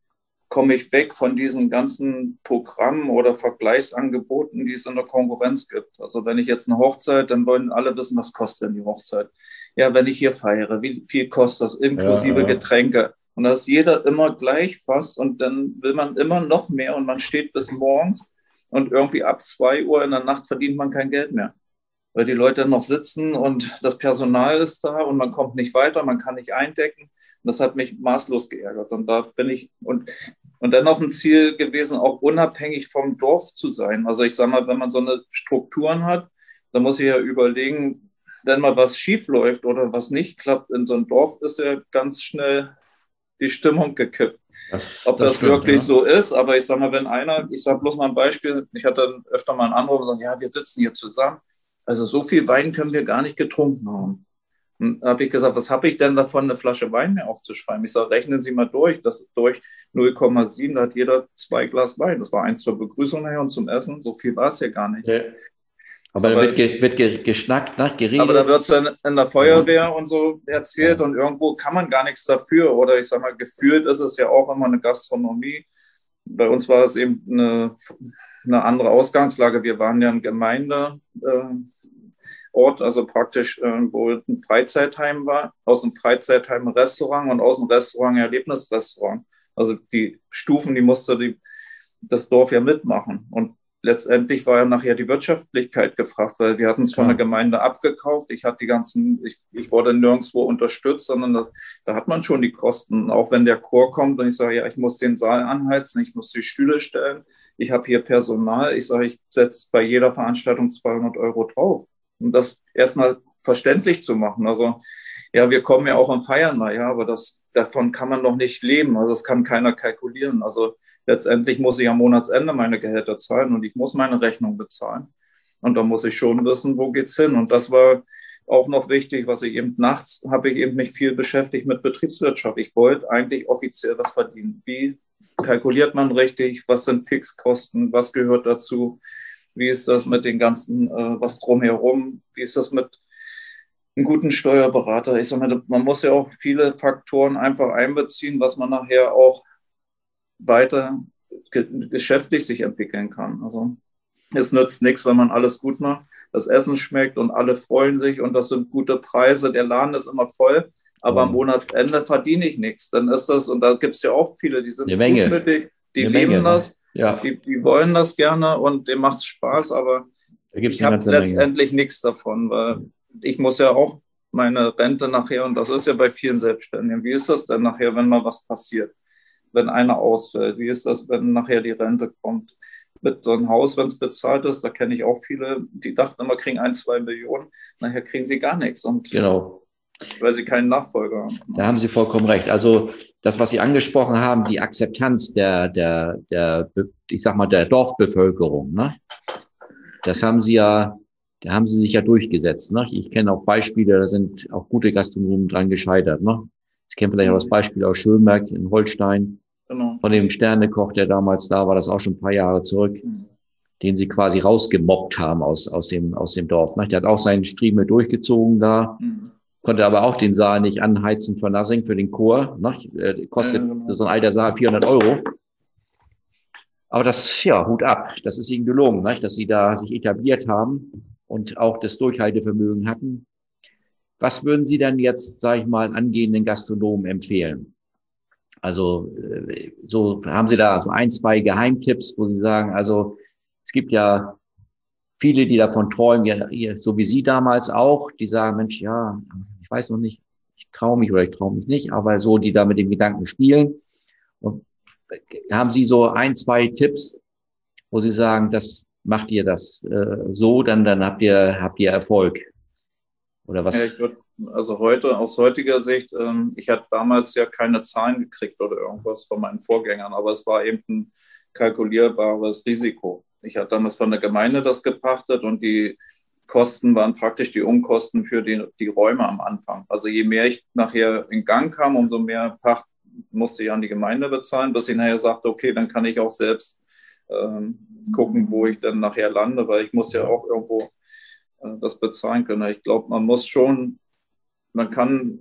komme ich weg von diesen ganzen Programmen oder Vergleichsangeboten, die es in der Konkurrenz gibt. Also wenn ich jetzt eine Hochzeit, dann wollen alle wissen, was kostet denn die Hochzeit. Ja, wenn ich hier feiere, wie viel kostet das, inklusive ja, ja. Getränke. Und da ist jeder immer gleich fast und dann will man immer noch mehr und man steht bis morgens und irgendwie ab zwei Uhr in der Nacht verdient man kein Geld mehr. Weil die Leute noch sitzen und das Personal ist da und man kommt nicht weiter, man kann nicht eindecken. Das hat mich maßlos geärgert. Und da bin ich, und, und dann noch ein Ziel gewesen, auch unabhängig vom Dorf zu sein. Also ich sage mal, wenn man so eine Strukturen hat, dann muss ich ja überlegen, wenn mal was schief läuft oder was nicht klappt in so einem Dorf, ist ja ganz schnell die Stimmung gekippt. Das, Ob das, das stimmt, wirklich ja. so ist, aber ich sage mal, wenn einer, ich sage bloß mal ein Beispiel, ich hatte öfter mal einen Anruf und gesagt, ja, wir sitzen hier zusammen. Also so viel Wein können wir gar nicht getrunken haben. Und da habe ich gesagt, was habe ich denn davon, eine Flasche Wein mehr aufzuschreiben? Ich sage, rechnen Sie mal durch, das durch 0,7, da hat jeder zwei Glas Wein. Das war eins zur Begrüßung nachher und zum Essen. So viel war es ja gar nicht. Ja. Aber, aber da wird, wird ge, geschnackt, nach geredet. Aber da wird es dann in der Feuerwehr und so erzählt ja. und irgendwo kann man gar nichts dafür. Oder ich sage mal, gefühlt ist es ja auch immer eine Gastronomie. Bei uns war es eben eine, eine andere Ausgangslage. Wir waren ja ein Gemeindeort, äh, also praktisch, äh, wo ein Freizeitheim war, aus dem Freizeitheim ein Restaurant und aus dem Restaurant ein Erlebnisrestaurant. Also die Stufen, die musste die, das Dorf ja mitmachen. Und letztendlich war ja nachher die Wirtschaftlichkeit gefragt, weil wir hatten es von der Gemeinde abgekauft. Ich hatte die ganzen, ich, ich wurde nirgendwo unterstützt, sondern das, da hat man schon die Kosten. Auch wenn der Chor kommt und ich sage, ja, ich muss den Saal anheizen, ich muss die Stühle stellen, ich habe hier Personal. Ich sage, ich setze bei jeder Veranstaltung 200 Euro drauf. Um das erstmal verständlich zu machen. Also, ja, wir kommen ja auch am Feiern mal, ja, aber das, davon kann man noch nicht leben. Also, das kann keiner kalkulieren. Also, letztendlich muss ich am Monatsende meine Gehälter zahlen und ich muss meine Rechnung bezahlen. Und da muss ich schon wissen, wo geht's hin. Und das war auch noch wichtig, was ich eben nachts habe ich eben mich viel beschäftigt mit Betriebswirtschaft. Ich wollte eigentlich offiziell was verdienen. Wie kalkuliert man richtig? Was sind Fixkosten? Was gehört dazu? Wie ist das mit den ganzen, äh, was drumherum? Wie ist das mit einem guten Steuerberater? Ich sage mal, man muss ja auch viele Faktoren einfach einbeziehen, was man nachher auch weiter geschäftlich sich entwickeln kann. Also es nützt nichts, wenn man alles gut macht, das Essen schmeckt und alle freuen sich und das sind gute Preise, der Laden ist immer voll, aber am Monatsende verdiene ich nichts. Dann ist das, und da gibt es ja auch viele, die sind gutmütig, die Eine lieben Menge, das, ne? ja. die, die wollen das gerne und dem macht es Spaß, aber ich habe letztendlich Menge. nichts davon, weil ich muss ja auch meine Rente nachher, und das ist ja bei vielen Selbstständigen, wie ist das denn nachher, wenn mal was passiert? wenn einer ausfällt? Wie ist das, wenn nachher die Rente kommt? Mit so einem Haus, wenn es bezahlt ist, da kenne ich auch viele, die dachten immer, kriegen ein, zwei Millionen, nachher kriegen sie gar nichts. Und genau. Weil sie keinen Nachfolger haben. Da haben Sie vollkommen recht. Also das, was Sie angesprochen haben, die Akzeptanz der, der, der, ich sag mal, der Dorfbevölkerung, ne? das haben Sie ja, da haben Sie sich ja durchgesetzt. Ne? Ich kenne auch Beispiele, da sind auch gute Gastronomen dran gescheitert. Ne? Sie kennen vielleicht auch das Beispiel aus Schönberg in Holstein. Genau. Von dem Sternekoch, der damals da war, das auch schon ein paar Jahre zurück, mhm. den sie quasi rausgemobbt haben aus, aus, dem, aus dem Dorf. Ne? Der hat auch seinen Striemel durchgezogen da, mhm. konnte aber auch den Saal nicht anheizen für Nothing, für den Chor. Ne? Äh, kostet ja, genau. so ein alter Saal 400 Euro. Aber das, ja, Hut ab. Das ist ihnen gelungen, ne? dass sie da sich etabliert haben und auch das Durchhaltevermögen hatten. Was würden Sie denn jetzt, sage ich mal, angehenden Gastronomen empfehlen? Also äh, so haben Sie da so ein, zwei Geheimtipps, wo Sie sagen, also es gibt ja viele, die davon träumen, so wie Sie damals auch, die sagen, Mensch, ja, ich weiß noch nicht, ich traue mich oder ich traue mich nicht, aber so, die da mit dem Gedanken spielen. Und haben Sie so ein, zwei Tipps, wo Sie sagen, das macht ihr das äh, so, dann, dann habt ihr, habt ihr Erfolg? Oder was? Ja, würd, also heute, aus heutiger Sicht, ähm, ich hatte damals ja keine Zahlen gekriegt oder irgendwas von meinen Vorgängern, aber es war eben ein kalkulierbares Risiko. Ich hatte damals von der Gemeinde das gepachtet und die Kosten waren praktisch die Umkosten für die, die Räume am Anfang. Also je mehr ich nachher in Gang kam, umso mehr Pacht musste ich an die Gemeinde bezahlen, bis ich nachher sagte, okay, dann kann ich auch selbst ähm, gucken, wo ich dann nachher lande, weil ich muss ja auch irgendwo äh, das bezahlen können. Ich glaube, man muss schon, man kann,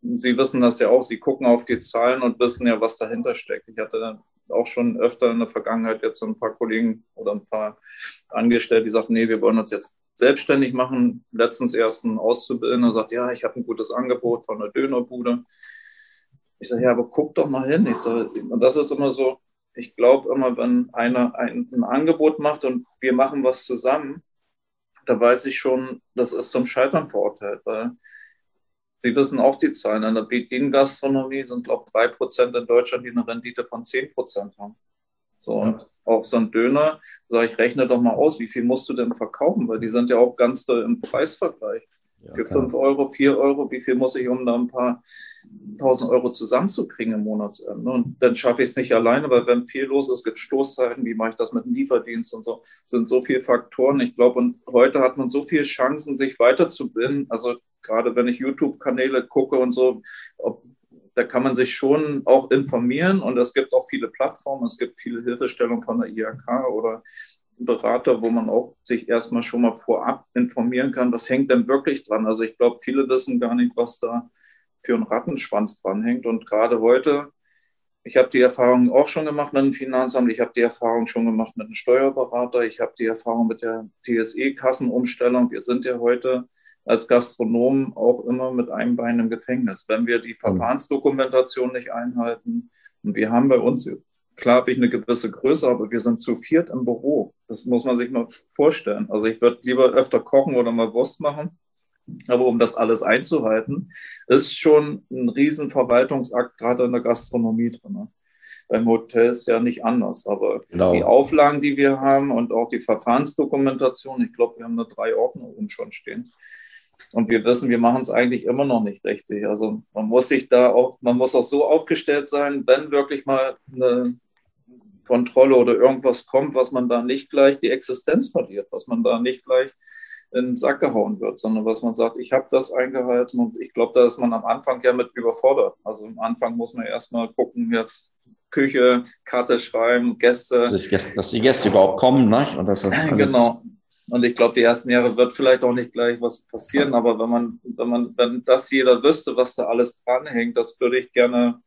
Sie wissen das ja auch, Sie gucken auf die Zahlen und wissen ja, was dahinter steckt. Ich hatte auch schon öfter in der Vergangenheit jetzt ein paar Kollegen oder ein paar Angestellte, die sagten, nee, wir wollen uns jetzt selbstständig machen. Letztens erst ein Auszubildender sagt, ja, ich habe ein gutes Angebot von einer Dönerbude. Ich sage, ja, aber guck doch mal hin. Ich sage, und das ist immer so, ich glaube immer, wenn einer ein, ein Angebot macht und wir machen was zusammen, da weiß ich schon, das ist zum Scheitern verurteilt, weil Sie wissen auch die Zahlen. In der Bediengastronomie sind, glaube ich, drei Prozent in Deutschland, die eine Rendite von zehn Prozent haben. So, ja. und auch so ein Döner, sage ich, rechne doch mal aus, wie viel musst du denn verkaufen, weil die sind ja auch ganz doll im Preisvergleich. Ja, Für fünf Euro, vier Euro, wie viel muss ich, um da ein paar tausend Euro zusammenzukriegen im Monatsende? Und dann schaffe ich es nicht alleine, weil wenn viel los ist, gibt es Stoßzeiten, wie mache ich das mit dem Lieferdienst und so, das sind so viele Faktoren. Ich glaube, und heute hat man so viele Chancen, sich weiterzubilden. Also gerade wenn ich YouTube-Kanäle gucke und so, ob, da kann man sich schon auch informieren und es gibt auch viele Plattformen, es gibt viele Hilfestellungen von der IHK oder Berater, wo man auch sich erstmal schon mal vorab informieren kann, was hängt denn wirklich dran. Also ich glaube, viele wissen gar nicht, was da für ein Rattenschwanz dranhängt. Und gerade heute, ich habe die Erfahrung auch schon gemacht mit dem Finanzamt, ich habe die Erfahrung schon gemacht mit einem Steuerberater, ich habe die Erfahrung mit der TSE-Kassenumstellung. Wir sind ja heute als Gastronomen auch immer mit einem Bein im Gefängnis. Wenn wir die Verfahrensdokumentation nicht einhalten, und wir haben bei uns, klar habe ich eine gewisse Größe, aber wir sind zu viert im Büro. Das muss man sich mal vorstellen. Also ich würde lieber öfter kochen oder mal Wurst machen. Aber um das alles einzuhalten, ist schon ein Riesenverwaltungsakt, gerade in der Gastronomie drin. Beim Hotel ist ja nicht anders. Aber genau. die Auflagen, die wir haben und auch die Verfahrensdokumentation, ich glaube, wir haben da drei Ordnungen schon stehen. Und wir wissen, wir machen es eigentlich immer noch nicht richtig. Also man muss sich da auch, man muss auch so aufgestellt sein, wenn wirklich mal eine Kontrolle oder irgendwas kommt, was man da nicht gleich die Existenz verliert, was man da nicht gleich in den Sack gehauen wird, sondern was man sagt, ich habe das eingehalten und ich glaube, da ist man am Anfang ja mit überfordert. Also am Anfang muss man erstmal gucken, jetzt Küche, Karte schreiben, Gäste. Dass, dass die Gäste überhaupt kommen, ne? Und das genau. Und ich glaube, die ersten Jahre wird vielleicht auch nicht gleich was passieren, aber wenn man, wenn man, wenn das jeder wüsste, was da alles dranhängt, das würde ich gerne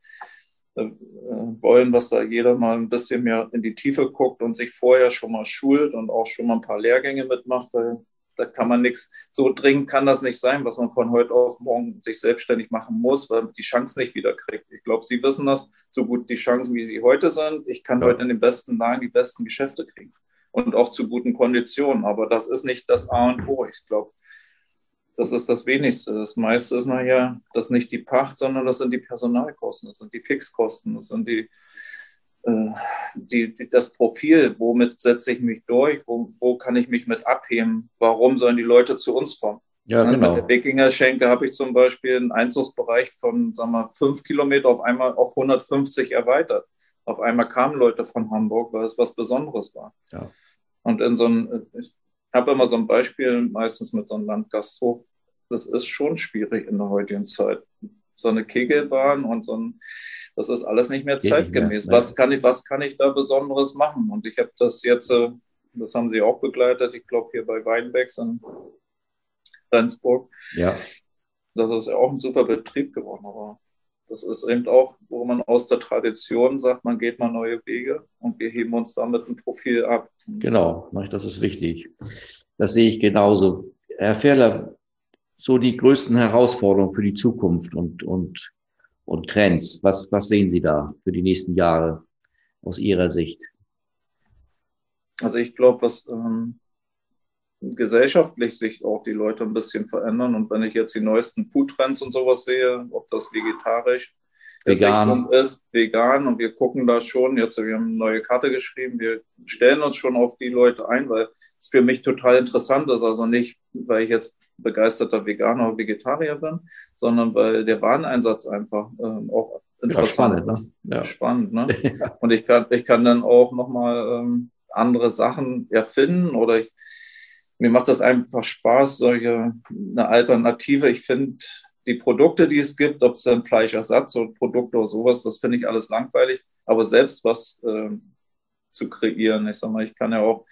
wollen, dass da jeder mal ein bisschen mehr in die Tiefe guckt und sich vorher schon mal schult und auch schon mal ein paar Lehrgänge mitmacht, weil da kann man nichts, so dringend kann das nicht sein, was man von heute auf morgen sich selbstständig machen muss, weil man die Chance nicht wieder kriegt. Ich glaube, Sie wissen das, so gut die Chancen, wie sie heute sind. Ich kann ja. heute in den besten Lagen die besten Geschäfte kriegen und auch zu guten Konditionen. Aber das ist nicht das A und O. Ich glaube, das ist das Wenigste. Das meiste ist nachher, das nicht die Pacht, sondern das sind die Personalkosten, das sind die Fixkosten, das sind die äh, die, die, das Profil, womit setze ich mich durch, wo, wo kann ich mich mit abheben, warum sollen die Leute zu uns kommen. Ja, genau. Mit der Wikinger Schenke habe ich zum Beispiel einen Einzugsbereich von, sagen wir, fünf Kilometer auf einmal auf 150 erweitert. Auf einmal kamen Leute von Hamburg, weil es was Besonderes war. Ja. Und in so ein, ich habe immer so ein Beispiel, meistens mit so einem Landgasthof. Das ist schon schwierig in der heutigen Zeit. So eine Kegelbahn und so ein, das ist alles nicht mehr zeitgemäß. Nicht mehr, was, kann ich, was kann ich da Besonderes machen? Und ich habe das jetzt, äh, das haben Sie auch begleitet, ich glaube hier bei Weinbecks in Rendsburg. Ja. Das ist ja auch ein super Betrieb geworden. Aber das ist eben auch, wo man aus der Tradition sagt, man geht mal neue Wege und wir heben uns damit ein Profil ab. Genau, das ist wichtig. Das sehe ich genauso. Herr Ferler, so die größten Herausforderungen für die Zukunft und, und und Trends? Was, was sehen Sie da für die nächsten Jahre aus Ihrer Sicht? Also ich glaube, was ähm, gesellschaftlich sich auch die Leute ein bisschen verändern. Und wenn ich jetzt die neuesten Foodtrends und sowas sehe, ob das vegetarisch vegan ist, vegan, und wir gucken da schon, jetzt wir haben eine neue Karte geschrieben, wir stellen uns schon auf die Leute ein, weil es für mich total interessant ist. Also nicht, weil ich jetzt begeisterter Veganer oder Vegetarier bin, sondern weil der Wareneinsatz einfach ähm, auch interessant ja, spannend, ist. Ne? Ja. Spannend, ne? Ja. Und ich kann, ich kann dann auch nochmal ähm, andere Sachen erfinden oder ich, mir macht das einfach Spaß, solche eine Alternative. Ich finde die Produkte, die es gibt, ob es dann Fleischersatz oder Produkte oder sowas, das finde ich alles langweilig. Aber selbst was äh, zu kreieren, ich sag mal, ich kann ja auch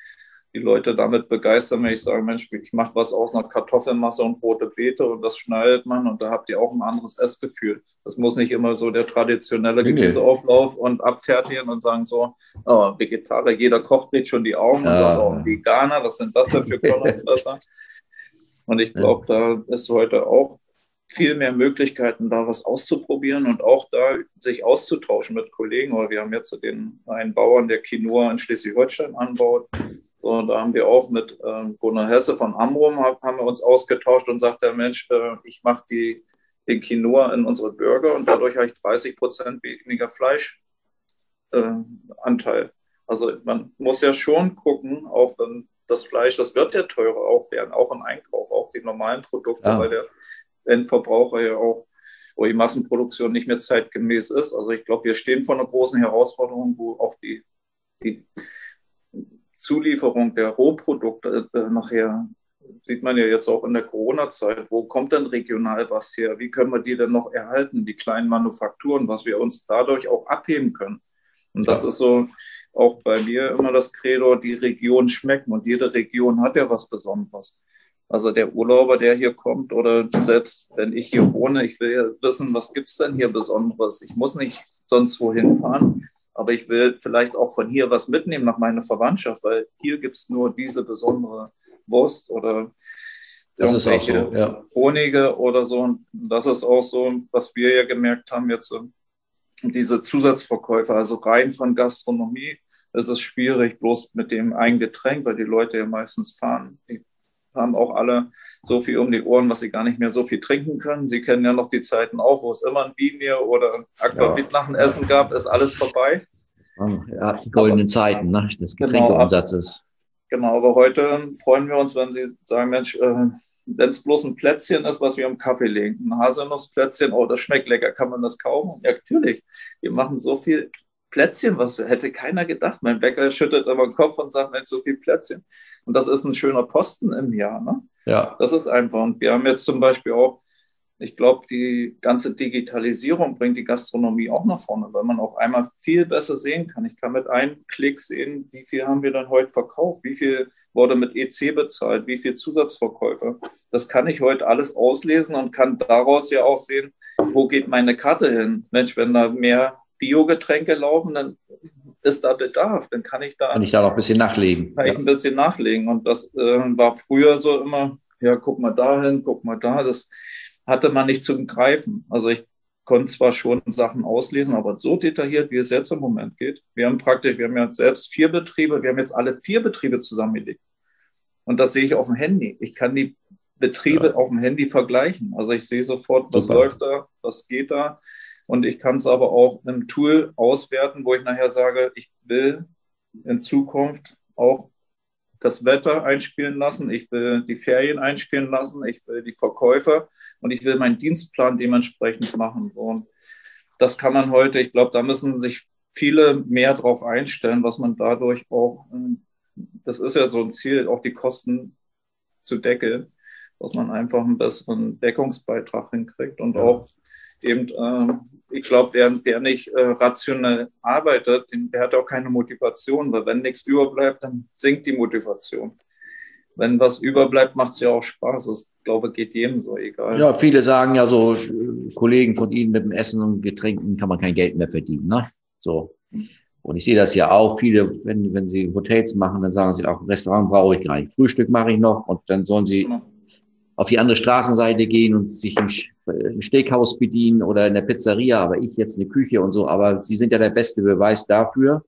die Leute damit begeistern, wenn ich sage, Mensch, ich mache was aus einer Kartoffelmasse und rote Beete und das schneidet man und da habt ihr auch ein anderes Essgefühl. Das muss nicht immer so der traditionelle Gemüseauflauf und abfertigen und sagen so, oh, Vegetarier, jeder kocht nicht schon die Augen ja. und sagt, oh, Veganer, was sind das denn für Körnerfresser? und ich glaube, da ist heute auch viel mehr Möglichkeiten, da was auszuprobieren und auch da sich auszutauschen mit Kollegen. Oder wir haben jetzt den einen Bauern, der Quinoa in Schleswig-Holstein anbaut. So, da haben wir auch mit äh, Gunnar Hesse von Amrum haben wir uns ausgetauscht und sagt der Mensch, äh, ich mache die, den Quinoa in unsere Burger und dadurch habe ich 30 Prozent weniger Fleischanteil. Äh, also man muss ja schon gucken, auch wenn das Fleisch, das wird ja teurer auch werden, auch im Einkauf, auch die normalen Produkte, ja. weil der Endverbraucher ja auch wo die Massenproduktion nicht mehr zeitgemäß ist. Also ich glaube, wir stehen vor einer großen Herausforderung, wo auch die, die Zulieferung der Rohprodukte äh, nachher sieht man ja jetzt auch in der Corona-Zeit, wo kommt denn regional was her? Wie können wir die denn noch erhalten, die kleinen Manufakturen, was wir uns dadurch auch abheben können? Und das ja. ist so auch bei mir immer das Credo, die Region schmecken und jede Region hat ja was Besonderes. Also der Urlauber, der hier kommt oder selbst wenn ich hier wohne, ich will ja wissen, was gibt es denn hier Besonderes? Ich muss nicht sonst wohin fahren, aber ich will vielleicht auch von hier was mitnehmen nach meiner Verwandtschaft, weil hier gibt es nur diese besondere Wurst oder auch so, ja. Honige oder so. Und das ist auch so, was wir ja gemerkt haben jetzt, diese Zusatzverkäufe, also rein von Gastronomie, es ist schwierig, bloß mit dem einen Getränk, weil die Leute ja meistens fahren. Die haben auch alle so viel um die Ohren, was sie gar nicht mehr so viel trinken können. Sie kennen ja noch die Zeiten auch, wo es immer ein Bier oder ein Aquavit ja. nach dem Essen gab, ist alles vorbei. Ja, die goldenen Zeiten ne, des genau, Getränkeumsatzes. Genau, genau, aber heute freuen wir uns, wenn Sie sagen, Mensch, äh, wenn es bloß ein Plätzchen ist, was wir am Kaffee legen, ein Haselnussplätzchen, oh, das schmeckt lecker, kann man das kaufen? Ja, natürlich. Wir machen so viel Plätzchen, was hätte keiner gedacht. Mein Bäcker schüttet immer den Kopf und sagt, Mensch, so viel Plätzchen. Und das ist ein schöner Posten im Jahr. Ne? Ja. Das ist einfach. Und wir haben jetzt zum Beispiel auch, ich glaube, die ganze Digitalisierung bringt die Gastronomie auch nach vorne, weil man auf einmal viel besser sehen kann. Ich kann mit einem Klick sehen, wie viel haben wir dann heute verkauft, wie viel wurde mit EC bezahlt, wie viel Zusatzverkäufe. Das kann ich heute alles auslesen und kann daraus ja auch sehen, wo geht meine Karte hin. Mensch, wenn da mehr Biogetränke laufen, dann ist da Bedarf. Dann kann ich da. Kann ich da noch ein bisschen nachlegen. Kann ja. ich ein bisschen nachlegen. Und das äh, war früher so immer, ja, guck mal dahin, guck mal da. Das hatte man nicht zum Greifen. Also ich konnte zwar schon Sachen auslesen, aber so detailliert, wie es jetzt im Moment geht. Wir haben praktisch, wir haben ja selbst vier Betriebe, wir haben jetzt alle vier Betriebe zusammengelegt. Und das sehe ich auf dem Handy. Ich kann die Betriebe ja. auf dem Handy vergleichen. Also ich sehe sofort, was Super. läuft da, was geht da. Und ich kann es aber auch im Tool auswerten, wo ich nachher sage, ich will in Zukunft auch das Wetter einspielen lassen, ich will die Ferien einspielen lassen, ich will die Verkäufer und ich will meinen Dienstplan dementsprechend machen. Und das kann man heute, ich glaube, da müssen sich viele mehr drauf einstellen, was man dadurch auch, das ist ja so ein Ziel, auch die Kosten zu deckeln, dass man einfach einen besseren Deckungsbeitrag hinkriegt und ja. auch eben, äh, ich glaube, wer, der nicht äh, rationell arbeitet, der hat auch keine Motivation, weil wenn nichts überbleibt, dann sinkt die Motivation. Wenn was überbleibt, macht es ja auch Spaß. Das, glaube geht jedem so egal. Ja, viele sagen ja so, Kollegen von Ihnen mit dem Essen und Getränken kann man kein Geld mehr verdienen. Ne? So. Und ich sehe das ja auch. Viele, wenn, wenn sie Hotels machen, dann sagen sie auch, Restaurant brauche ich gar nicht. Frühstück mache ich noch und dann sollen sie genau auf die andere Straßenseite gehen und sich im, im Steakhouse bedienen oder in der Pizzeria, aber ich jetzt eine Küche und so. Aber sie sind ja der beste Beweis dafür,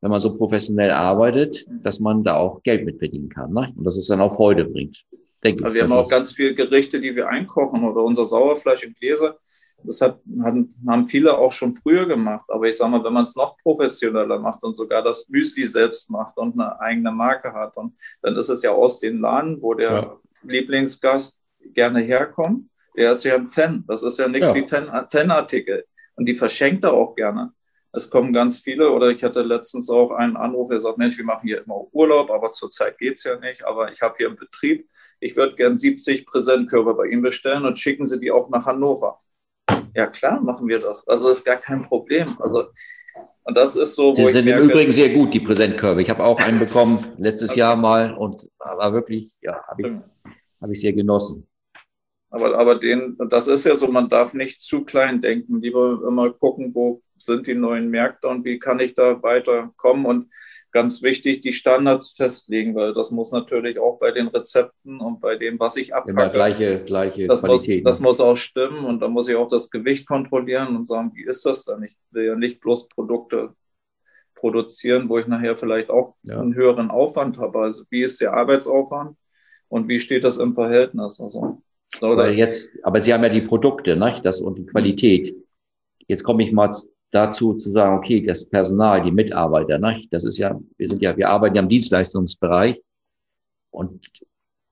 wenn man so professionell arbeitet, dass man da auch Geld mit verdienen kann. Ne? Und dass es dann auch Freude bringt. Denke also wir haben auch ganz viele Gerichte, die wir einkochen oder unser Sauerfleisch in Gläser. Das hat, haben viele auch schon früher gemacht. Aber ich sage mal, wenn man es noch professioneller macht und sogar das Müsli selbst macht und eine eigene Marke hat, und dann ist es ja aus den Laden, wo der ja. Lieblingsgast gerne herkommt, der ist ja ein Fan. Das ist ja nichts ja. wie Fan, Fanartikel. Und die verschenkt er auch gerne. Es kommen ganz viele, oder ich hatte letztens auch einen Anruf, der sagt, Mensch, wir machen hier immer Urlaub, aber zurzeit geht es ja nicht, aber ich habe hier einen Betrieb, ich würde gern 70 Präsentkörper bei Ihnen bestellen und schicken Sie die auch nach Hannover. Ja klar, machen wir das. Also ist gar kein Problem. Also und das ist so. Sie sind merke, im Übrigen sehr gut, die Präsentkörbe. Ich habe auch einen bekommen letztes okay. Jahr mal und war wirklich, ja, habe ich, hab ich sehr genossen. Aber, aber den, das ist ja so, man darf nicht zu klein denken. Lieber immer gucken, wo sind die neuen Märkte und wie kann ich da weiterkommen. Und ganz wichtig, die Standards festlegen, weil das muss natürlich auch bei den Rezepten und bei dem, was ich abpacke. Immer gleiche, gleiche das Qualität. Muss, das muss auch stimmen und da muss ich auch das Gewicht kontrollieren und sagen, wie ist das dann? Ich will ja nicht bloß Produkte produzieren, wo ich nachher vielleicht auch ja. einen höheren Aufwand habe. Also wie ist der Arbeitsaufwand und wie steht das im Verhältnis? Also, aber jetzt, aber Sie haben ja die Produkte, nicht? Das und die Qualität. Jetzt komme ich mal dazu zu sagen, okay, das Personal, die Mitarbeiter, ne, das ist ja, wir sind ja, wir arbeiten ja im Dienstleistungsbereich und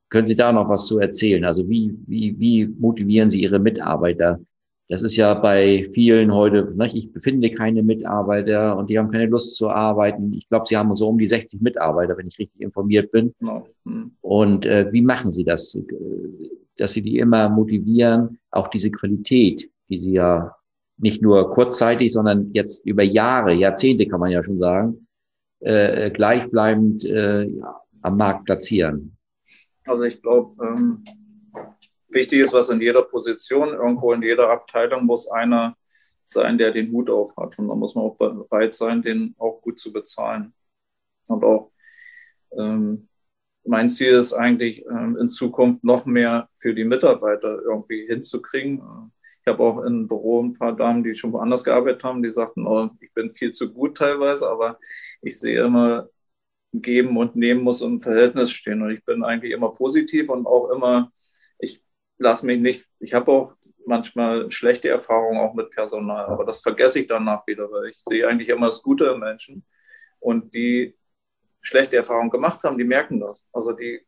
können Sie da noch was zu erzählen? Also wie, wie, wie motivieren Sie Ihre Mitarbeiter, Das ist ja bei vielen heute, ne, ich befinde keine Mitarbeiter und die haben keine Lust zu arbeiten. Ich glaube, sie haben so um die 60 Mitarbeiter, wenn ich richtig informiert bin. Genau. Mhm. Und äh, wie machen Sie das? Dass Sie die immer motivieren, auch diese Qualität, die Sie ja nicht nur kurzzeitig, sondern jetzt über Jahre, Jahrzehnte kann man ja schon sagen, äh, gleichbleibend äh, am Markt platzieren. Also ich glaube, ähm, wichtig ist, was in jeder Position, irgendwo in jeder Abteilung muss einer sein, der den Hut auf hat. Und da muss man auch bereit sein, den auch gut zu bezahlen. Und auch ähm, mein Ziel ist eigentlich, ähm, in Zukunft noch mehr für die Mitarbeiter irgendwie hinzukriegen. Ich habe auch im Büro ein paar Damen, die schon woanders gearbeitet haben, die sagten, oh, ich bin viel zu gut teilweise, aber ich sehe immer, geben und nehmen muss im Verhältnis stehen. Und ich bin eigentlich immer positiv und auch immer lass mich nicht, ich habe auch manchmal schlechte Erfahrungen auch mit Personal, aber das vergesse ich danach wieder, weil ich sehe eigentlich immer das Gute im Menschen und die schlechte Erfahrungen gemacht haben, die merken das. Also die,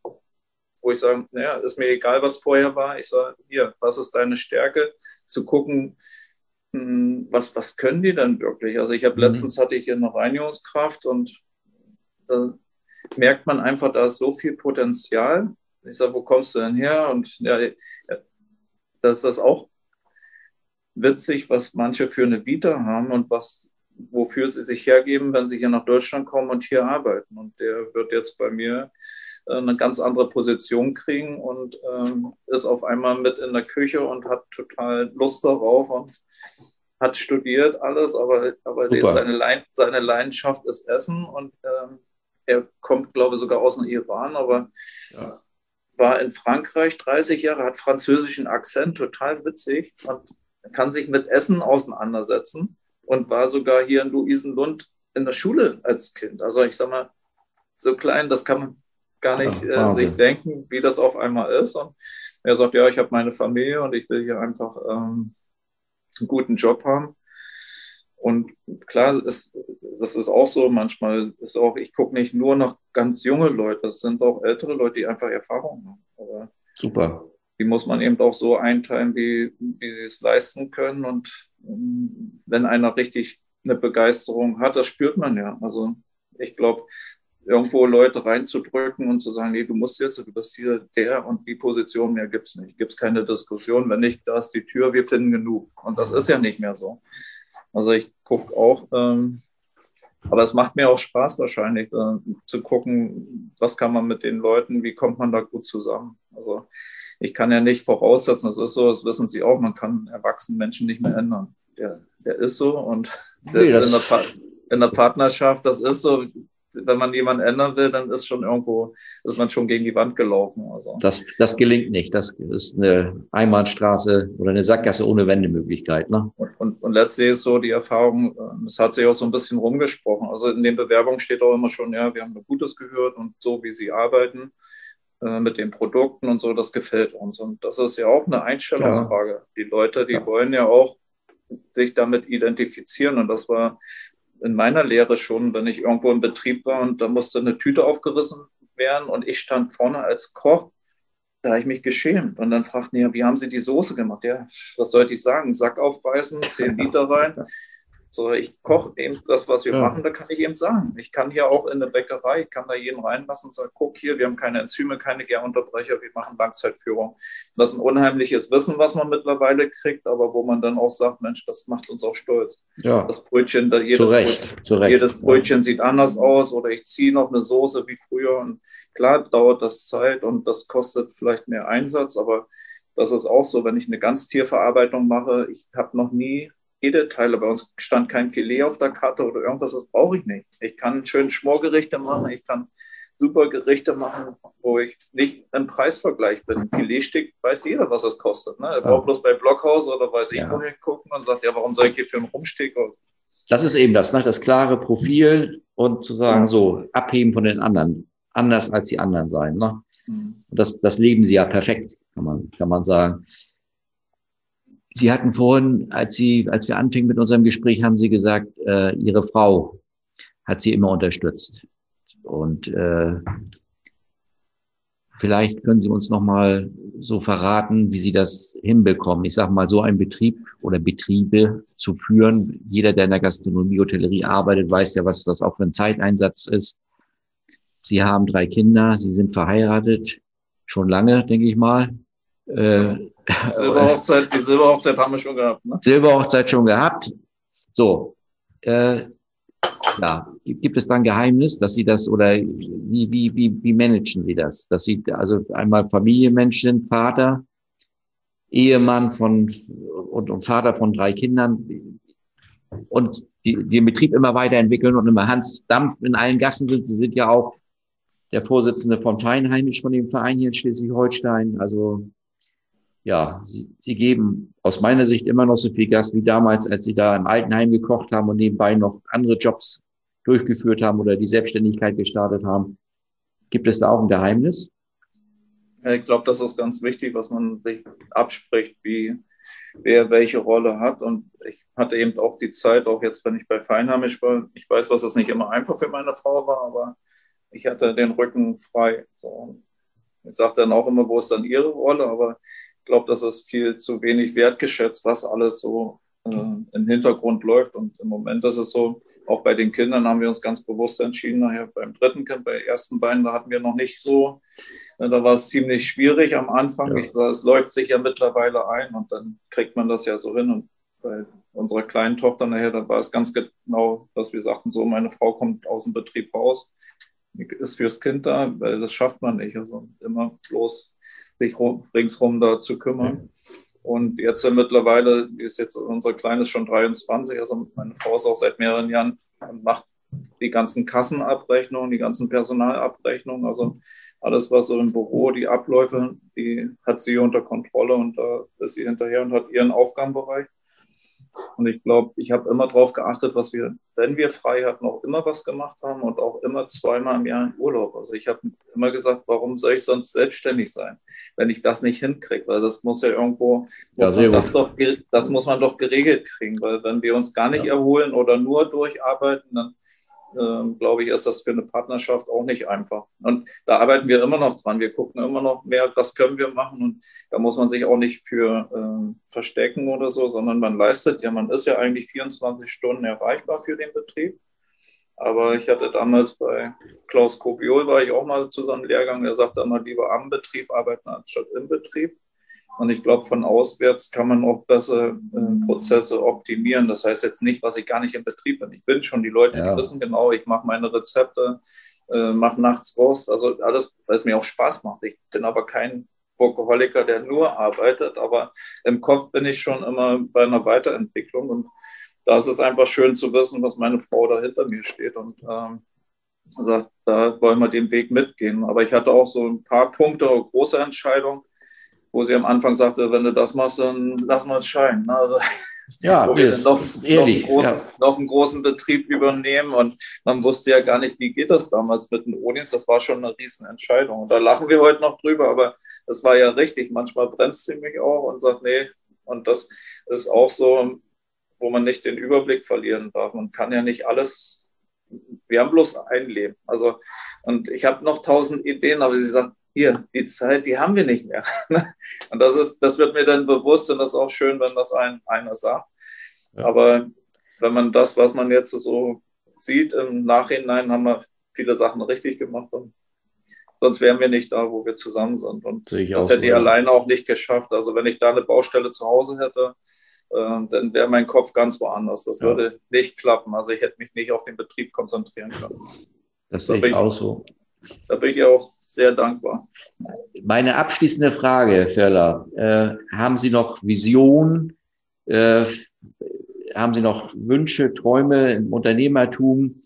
wo ich sage, naja, ist mir egal, was vorher war. Ich sage, hier, was ist deine Stärke? Zu gucken, hm, was, was können die denn wirklich? Also ich habe mhm. letztens hatte ich hier eine Reinigungskraft und da merkt man einfach, da ist so viel Potenzial ich sage, wo kommst du denn her? Und ja, das ist das auch witzig, was manche für eine Vita haben und was, wofür sie sich hergeben, wenn sie hier nach Deutschland kommen und hier arbeiten. Und der wird jetzt bei mir äh, eine ganz andere Position kriegen und ähm, ist auf einmal mit in der Küche und hat total Lust darauf und hat studiert alles, aber, aber seine, Leid, seine Leidenschaft ist Essen und ähm, er kommt, glaube ich, sogar aus dem Iran, aber ja. war in Frankreich 30 Jahre, hat französischen Akzent, total witzig und kann sich mit Essen auseinandersetzen und war sogar hier in Luisenlund in der Schule als Kind. Also ich sage mal, so klein, das kann man gar nicht äh, sich denken, wie das auf einmal ist. Und er sagt, ja, ich habe meine Familie und ich will hier einfach ähm, einen guten Job haben. Und klar, ist, das ist auch so, manchmal ist auch, ich gucke nicht nur nach ganz junge Leute, es sind auch ältere Leute, die einfach Erfahrung haben. Aber Super. Die muss man eben auch so einteilen, wie, wie sie es leisten können. Und wenn einer richtig eine Begeisterung hat, das spürt man ja. Also ich glaube, irgendwo Leute reinzudrücken und zu sagen, nee, du musst jetzt, du bist hier der und die Position, mehr gibt es nicht. Gibt es keine Diskussion. Wenn nicht, da ist die Tür, wir finden genug. Und das ist ja nicht mehr so. Also ich gucke auch, ähm, aber es macht mir auch Spaß wahrscheinlich äh, zu gucken, was kann man mit den Leuten, wie kommt man da gut zusammen. Also ich kann ja nicht voraussetzen, das ist so, das wissen Sie auch, man kann erwachsenen Menschen nicht mehr ändern. Der, der ist so und selbst nee, in, der in der Partnerschaft, das ist so, wenn man jemanden ändern will, dann ist schon irgendwo, ist man schon gegen die Wand gelaufen. Also. Das, das gelingt nicht. Das ist eine Einbahnstraße oder eine Sackgasse ohne Wendemöglichkeit. Ne? Und, und, und letztlich ist so die Erfahrung, ähm, es hat sich auch so ein bisschen rumgesprochen. Also in den Bewerbungen steht auch immer schon, ja, wir haben nur Gutes gehört und so, wie sie arbeiten äh, mit den Produkten und so, das gefällt uns. Und das ist ja auch eine Einstellungsfrage. Ja. Die Leute, die ja. wollen ja auch sich damit identifizieren. Und das war in meiner Lehre schon, wenn ich irgendwo im Betrieb war und da musste eine Tüte aufgerissen werden und ich stand vorne als Koch, da habe ich mich geschämt. Und dann fragten die, ja, wie haben Sie die Soße gemacht? Ja, was sollte ich sagen? Sack aufreißen, 10 Liter rein. So, ich koche eben das, was wir ja. machen, da kann ich eben sagen. Ich kann hier auch in der Bäckerei, ich kann da jeden reinlassen und sagen, guck hier, wir haben keine Enzyme, keine Gärunterbrecher, wir machen Langzeitführung. Das ist ein unheimliches Wissen, was man mittlerweile kriegt, aber wo man dann auch sagt, Mensch, das macht uns auch stolz. Ja. Das Brötchen, da jedes, Zurecht. Brötchen, jedes Brötchen sieht anders aus oder ich ziehe noch eine Soße wie früher und klar dauert das Zeit und das kostet vielleicht mehr Einsatz, aber das ist auch so, wenn ich eine Ganztierverarbeitung mache, ich habe noch nie Edelteile. Bei uns stand kein Filet auf der Karte oder irgendwas, das brauche ich nicht. Ich kann schön Schmorgerichte machen, ich kann super Gerichte machen, wo ich nicht im Preisvergleich bin. Ein Filetstück weiß jeder, was es kostet. Ne? Er braucht bloß bei Blockhaus oder weiß ich ja. wohin gucken und sagt, ja, warum soll ich hier für einen Rumsteg aus? Das ist eben das, ne? das klare Profil und zu sagen, so, abheben von den anderen, anders als die anderen sein. Ne? Mhm. Das, das leben sie ja perfekt, kann man, kann man sagen. Sie hatten vorhin, als Sie, als wir anfingen mit unserem Gespräch, haben Sie gesagt, äh, Ihre Frau hat Sie immer unterstützt. Und äh, Vielleicht können Sie uns noch mal so verraten, wie Sie das hinbekommen. Ich sage mal, so einen Betrieb oder Betriebe zu führen. Jeder, der in der Gastronomie, Hotellerie arbeitet, weiß ja, was das auch für ein Zeiteinsatz ist. Sie haben drei Kinder, Sie sind verheiratet, schon lange, denke ich mal. Äh, Silberhochzeit, die Silberhochzeit haben wir schon gehabt. Ne? Silberhochzeit schon gehabt. So, äh, ja, gibt es da ein Geheimnis, dass Sie das oder wie, wie, wie, wie managen Sie das? Dass Sie also einmal Familienmensch sind, Vater, Ehemann von und, und Vater von drei Kindern und die, den Betrieb immer weiterentwickeln und immer Hans Dampf in allen Gassen sind. Sie sind ja auch der Vorsitzende von Feinheimisch von dem Verein hier in Schleswig-Holstein. Also ja, sie, sie geben aus meiner Sicht immer noch so viel Gas wie damals, als sie da im Altenheim gekocht haben und nebenbei noch andere Jobs durchgeführt haben oder die Selbstständigkeit gestartet haben. Gibt es da auch ein Geheimnis? Ich glaube, das ist ganz wichtig, was man sich abspricht, wie wer welche Rolle hat. Und ich hatte eben auch die Zeit, auch jetzt, wenn ich bei Feinheimisch war, ich weiß, was das nicht immer einfach für meine Frau war, aber ich hatte den Rücken frei. So. Ich sage dann auch immer, wo ist dann ihre Rolle, aber ich glaube, das ist viel zu wenig wertgeschätzt, was alles so äh, im Hintergrund läuft. Und im Moment ist es so, auch bei den Kindern haben wir uns ganz bewusst entschieden, nachher beim dritten Kind, bei ersten beiden, da hatten wir noch nicht so, äh, da war es ziemlich schwierig am Anfang. Ja. Ich, es läuft sich ja mittlerweile ein und dann kriegt man das ja so hin. Und bei unserer kleinen Tochter nachher, da war es ganz genau, dass wir sagten, so, meine Frau kommt aus dem Betrieb raus, ist fürs Kind da, weil das schafft man nicht. Also immer bloß sich ringsrum da zu kümmern. Und jetzt mittlerweile ist jetzt unser Kleines schon 23, also meine Frau ist auch seit mehreren Jahren und macht die ganzen Kassenabrechnungen, die ganzen Personalabrechnungen, also alles, was so im Büro, die Abläufe, die hat sie unter Kontrolle und da ist sie hinterher und hat ihren Aufgabenbereich. Und ich glaube, ich habe immer darauf geachtet, was wir, wenn wir frei hatten, auch immer was gemacht haben und auch immer zweimal im Jahr in Urlaub. Also ich habe immer gesagt, warum soll ich sonst selbstständig sein, wenn ich das nicht hinkriege? Weil das muss ja irgendwo, muss ja, das, doch, das muss man doch geregelt kriegen. Weil wenn wir uns gar nicht ja. erholen oder nur durcharbeiten, dann ähm, glaube ich, ist das für eine Partnerschaft auch nicht einfach. Und da arbeiten wir immer noch dran. Wir gucken immer noch mehr, was können wir machen. Und da muss man sich auch nicht für äh, verstecken oder so, sondern man leistet ja, man ist ja eigentlich 24 Stunden erreichbar für den Betrieb. Aber ich hatte damals bei Klaus Kobiol, war ich auch mal zu seinem Lehrgang, der sagte immer, lieber am Betrieb arbeiten anstatt im Betrieb. Und ich glaube, von auswärts kann man auch besser äh, Prozesse optimieren. Das heißt jetzt nicht, was ich gar nicht im Betrieb bin. Ich bin schon, die Leute ja. die wissen genau, ich mache meine Rezepte, äh, mache nachts Wurst, also alles, weil es mir auch Spaß macht. Ich bin aber kein Workaholiker, der nur arbeitet, aber im Kopf bin ich schon immer bei einer Weiterentwicklung und da ist es einfach schön zu wissen, was meine Frau da hinter mir steht und ähm, sagt, da wollen wir den Weg mitgehen. Aber ich hatte auch so ein paar Punkte, große Entscheidungen, wo sie am Anfang sagte, wenn du das machst, dann lass mal es scheinen. Ne? Also, ja, wo wir noch, ehrlich, noch, einen großen, ja. noch einen großen Betrieb übernehmen und man wusste ja gar nicht, wie geht das damals mit den Odins. Das war schon eine Riesenentscheidung. Und da lachen wir heute noch drüber, aber das war ja richtig. Manchmal bremst sie mich auch und sagt, nee. Und das ist auch so, wo man nicht den Überblick verlieren darf. Man kann ja nicht alles wir haben bloß ein Leben. Also, und ich habe noch tausend Ideen, aber sie sagt, hier, die Zeit, die haben wir nicht mehr. und das ist, das wird mir dann bewusst und das ist auch schön, wenn das ein, einer sagt. Ja. Aber wenn man das, was man jetzt so sieht, im Nachhinein haben wir viele Sachen richtig gemacht und sonst wären wir nicht da, wo wir zusammen sind. Und das hätte so, ich alleine auch nicht geschafft. Also wenn ich da eine Baustelle zu Hause hätte, äh, dann wäre mein Kopf ganz woanders. Das ja. würde nicht klappen. Also ich hätte mich nicht auf den Betrieb konzentrieren können. Das sehe ich auch so. Da bin ich auch sehr dankbar. Meine abschließende Frage, Förler. Äh, haben Sie noch Visionen? Äh, haben Sie noch Wünsche, Träume im Unternehmertum?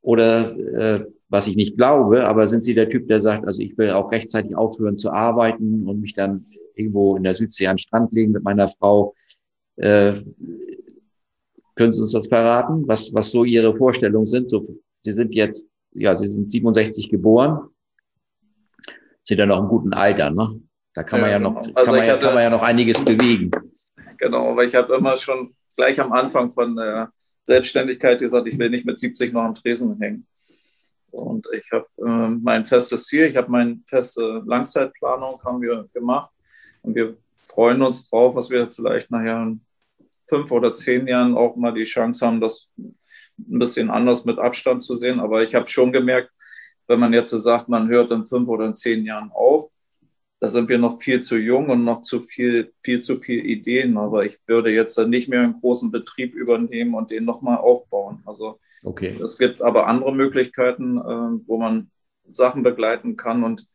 Oder äh, was ich nicht glaube, aber sind Sie der Typ, der sagt, also ich will auch rechtzeitig aufhören zu arbeiten und mich dann irgendwo in der Südsee an den Strand legen mit meiner Frau? Äh, können Sie uns das verraten, was, was so Ihre Vorstellungen sind? So, Sie sind jetzt ja, Sie sind 67 geboren, sind ja noch im guten Alter, ne? Da kann man ja, ja noch, genau. also kann, man ja, hatte, kann man ja noch einiges bewegen. Genau, weil ich habe immer schon gleich am Anfang von der Selbstständigkeit gesagt, ich will nicht mit 70 noch am Tresen hängen. Und ich habe äh, mein festes Ziel, ich habe meine feste Langzeitplanung haben wir gemacht und wir freuen uns drauf, was wir vielleicht nachher in fünf oder zehn Jahren auch mal die Chance haben, das ein bisschen anders mit Abstand zu sehen. Aber ich habe schon gemerkt, wenn man jetzt sagt, man hört in fünf oder in zehn Jahren auf, da sind wir noch viel zu jung und noch zu viel, viel zu viel Ideen. Aber ich würde jetzt dann nicht mehr einen großen Betrieb übernehmen und den nochmal aufbauen. Also okay. es gibt aber andere Möglichkeiten, äh, wo man Sachen begleiten kann. Und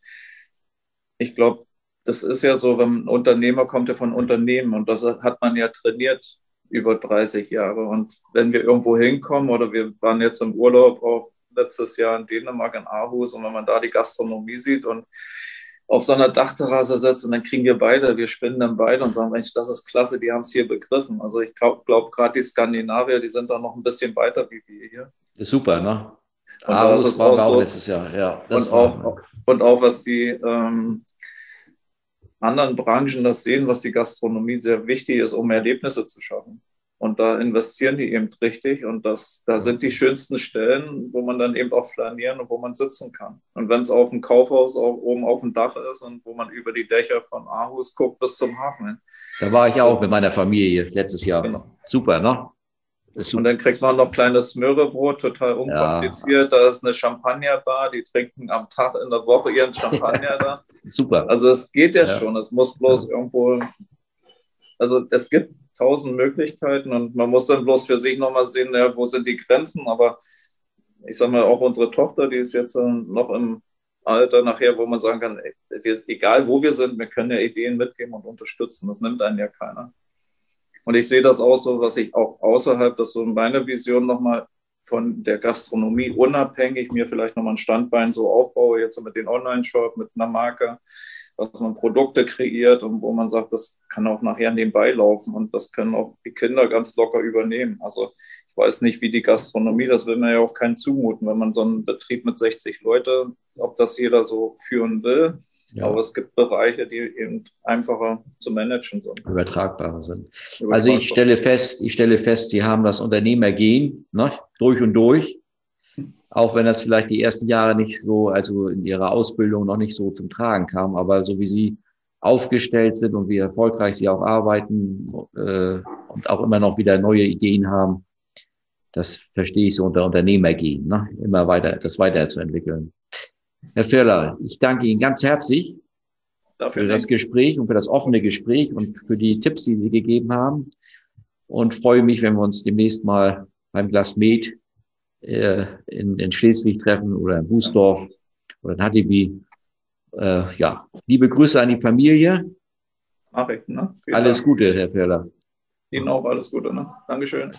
ich glaube, das ist ja so, wenn ein Unternehmer kommt ja von Unternehmen und das hat man ja trainiert über 30 Jahre. Und wenn wir irgendwo hinkommen oder wir waren jetzt im Urlaub auch letztes Jahr in Dänemark in Aarhus und wenn man da die Gastronomie sieht und auf so einer Dachterrasse sitzt und dann kriegen wir beide, wir spinnen dann beide und sagen, Mensch, das ist klasse, die haben es hier begriffen. Also ich glaube glaub, gerade die Skandinavier, die sind da noch ein bisschen weiter wie wir hier. Super, ne? Und Aarhus das war auch so, letztes Jahr, ja. und, auch, und auch was die ähm, anderen Branchen das sehen, was die Gastronomie sehr wichtig ist, um Erlebnisse zu schaffen. Und da investieren die eben richtig. Und das, da sind die schönsten Stellen, wo man dann eben auch flanieren und wo man sitzen kann. Und wenn es auf dem Kaufhaus auch oben auf dem Dach ist und wo man über die Dächer von Aarhus guckt bis zum Hafen. Da war ich auch mit meiner Familie letztes Jahr. Genau. Super, ne? Und dann kriegt man noch kleines Möhrebrot, total unkompliziert. Ja. Da ist eine Champagnerbar, die trinken am Tag in der Woche ihren Champagner da. Super. Also es geht ja, ja, schon. Es muss bloß ja. irgendwo, also es gibt tausend Möglichkeiten und man muss dann bloß für sich nochmal sehen, ja, wo sind die Grenzen. Aber ich sage mal, auch unsere Tochter, die ist jetzt noch im Alter nachher, wo man sagen kann, egal wo wir sind, wir können ja Ideen mitgeben und unterstützen. Das nimmt einen ja keiner. Und ich sehe das auch so, was ich auch außerhalb, dass so meine Vision nochmal von der Gastronomie unabhängig mir vielleicht nochmal ein Standbein so aufbaue, jetzt mit dem Online-Shop, mit einer Marke, dass man Produkte kreiert und wo man sagt, das kann auch nachher nebenbei laufen und das können auch die Kinder ganz locker übernehmen. Also ich weiß nicht, wie die Gastronomie, das will man ja auch keinen zumuten, wenn man so einen Betrieb mit 60 Leute, ob das jeder so führen will. Ja. Aber es gibt Bereiche, die eben einfacher zu managen sind. Übertragbarer sind. Übertragbar. Also ich stelle fest, ich stelle fest, Sie haben das Unternehmergehen ne, durch und durch. Auch wenn das vielleicht die ersten Jahre nicht so, also in Ihrer Ausbildung noch nicht so zum Tragen kam, aber so wie Sie aufgestellt sind und wie erfolgreich Sie auch arbeiten äh, und auch immer noch wieder neue Ideen haben, das verstehe ich so unter Unternehmergehen, ne? immer weiter, das weiterzuentwickeln. Herr Firler, ich danke Ihnen ganz herzlich Dafür für das Gespräch und für das offene Gespräch und für die Tipps, die Sie gegeben haben. Und freue mich, wenn wir uns demnächst mal beim Glas Med äh, in, in Schleswig treffen oder in Bußdorf oder in Hattibi. Äh, ja, liebe Grüße an die Familie. Mach ich, ne? alles Dank. Gute, Herr Firler. Ihnen auch alles Gute, ne? Dankeschön.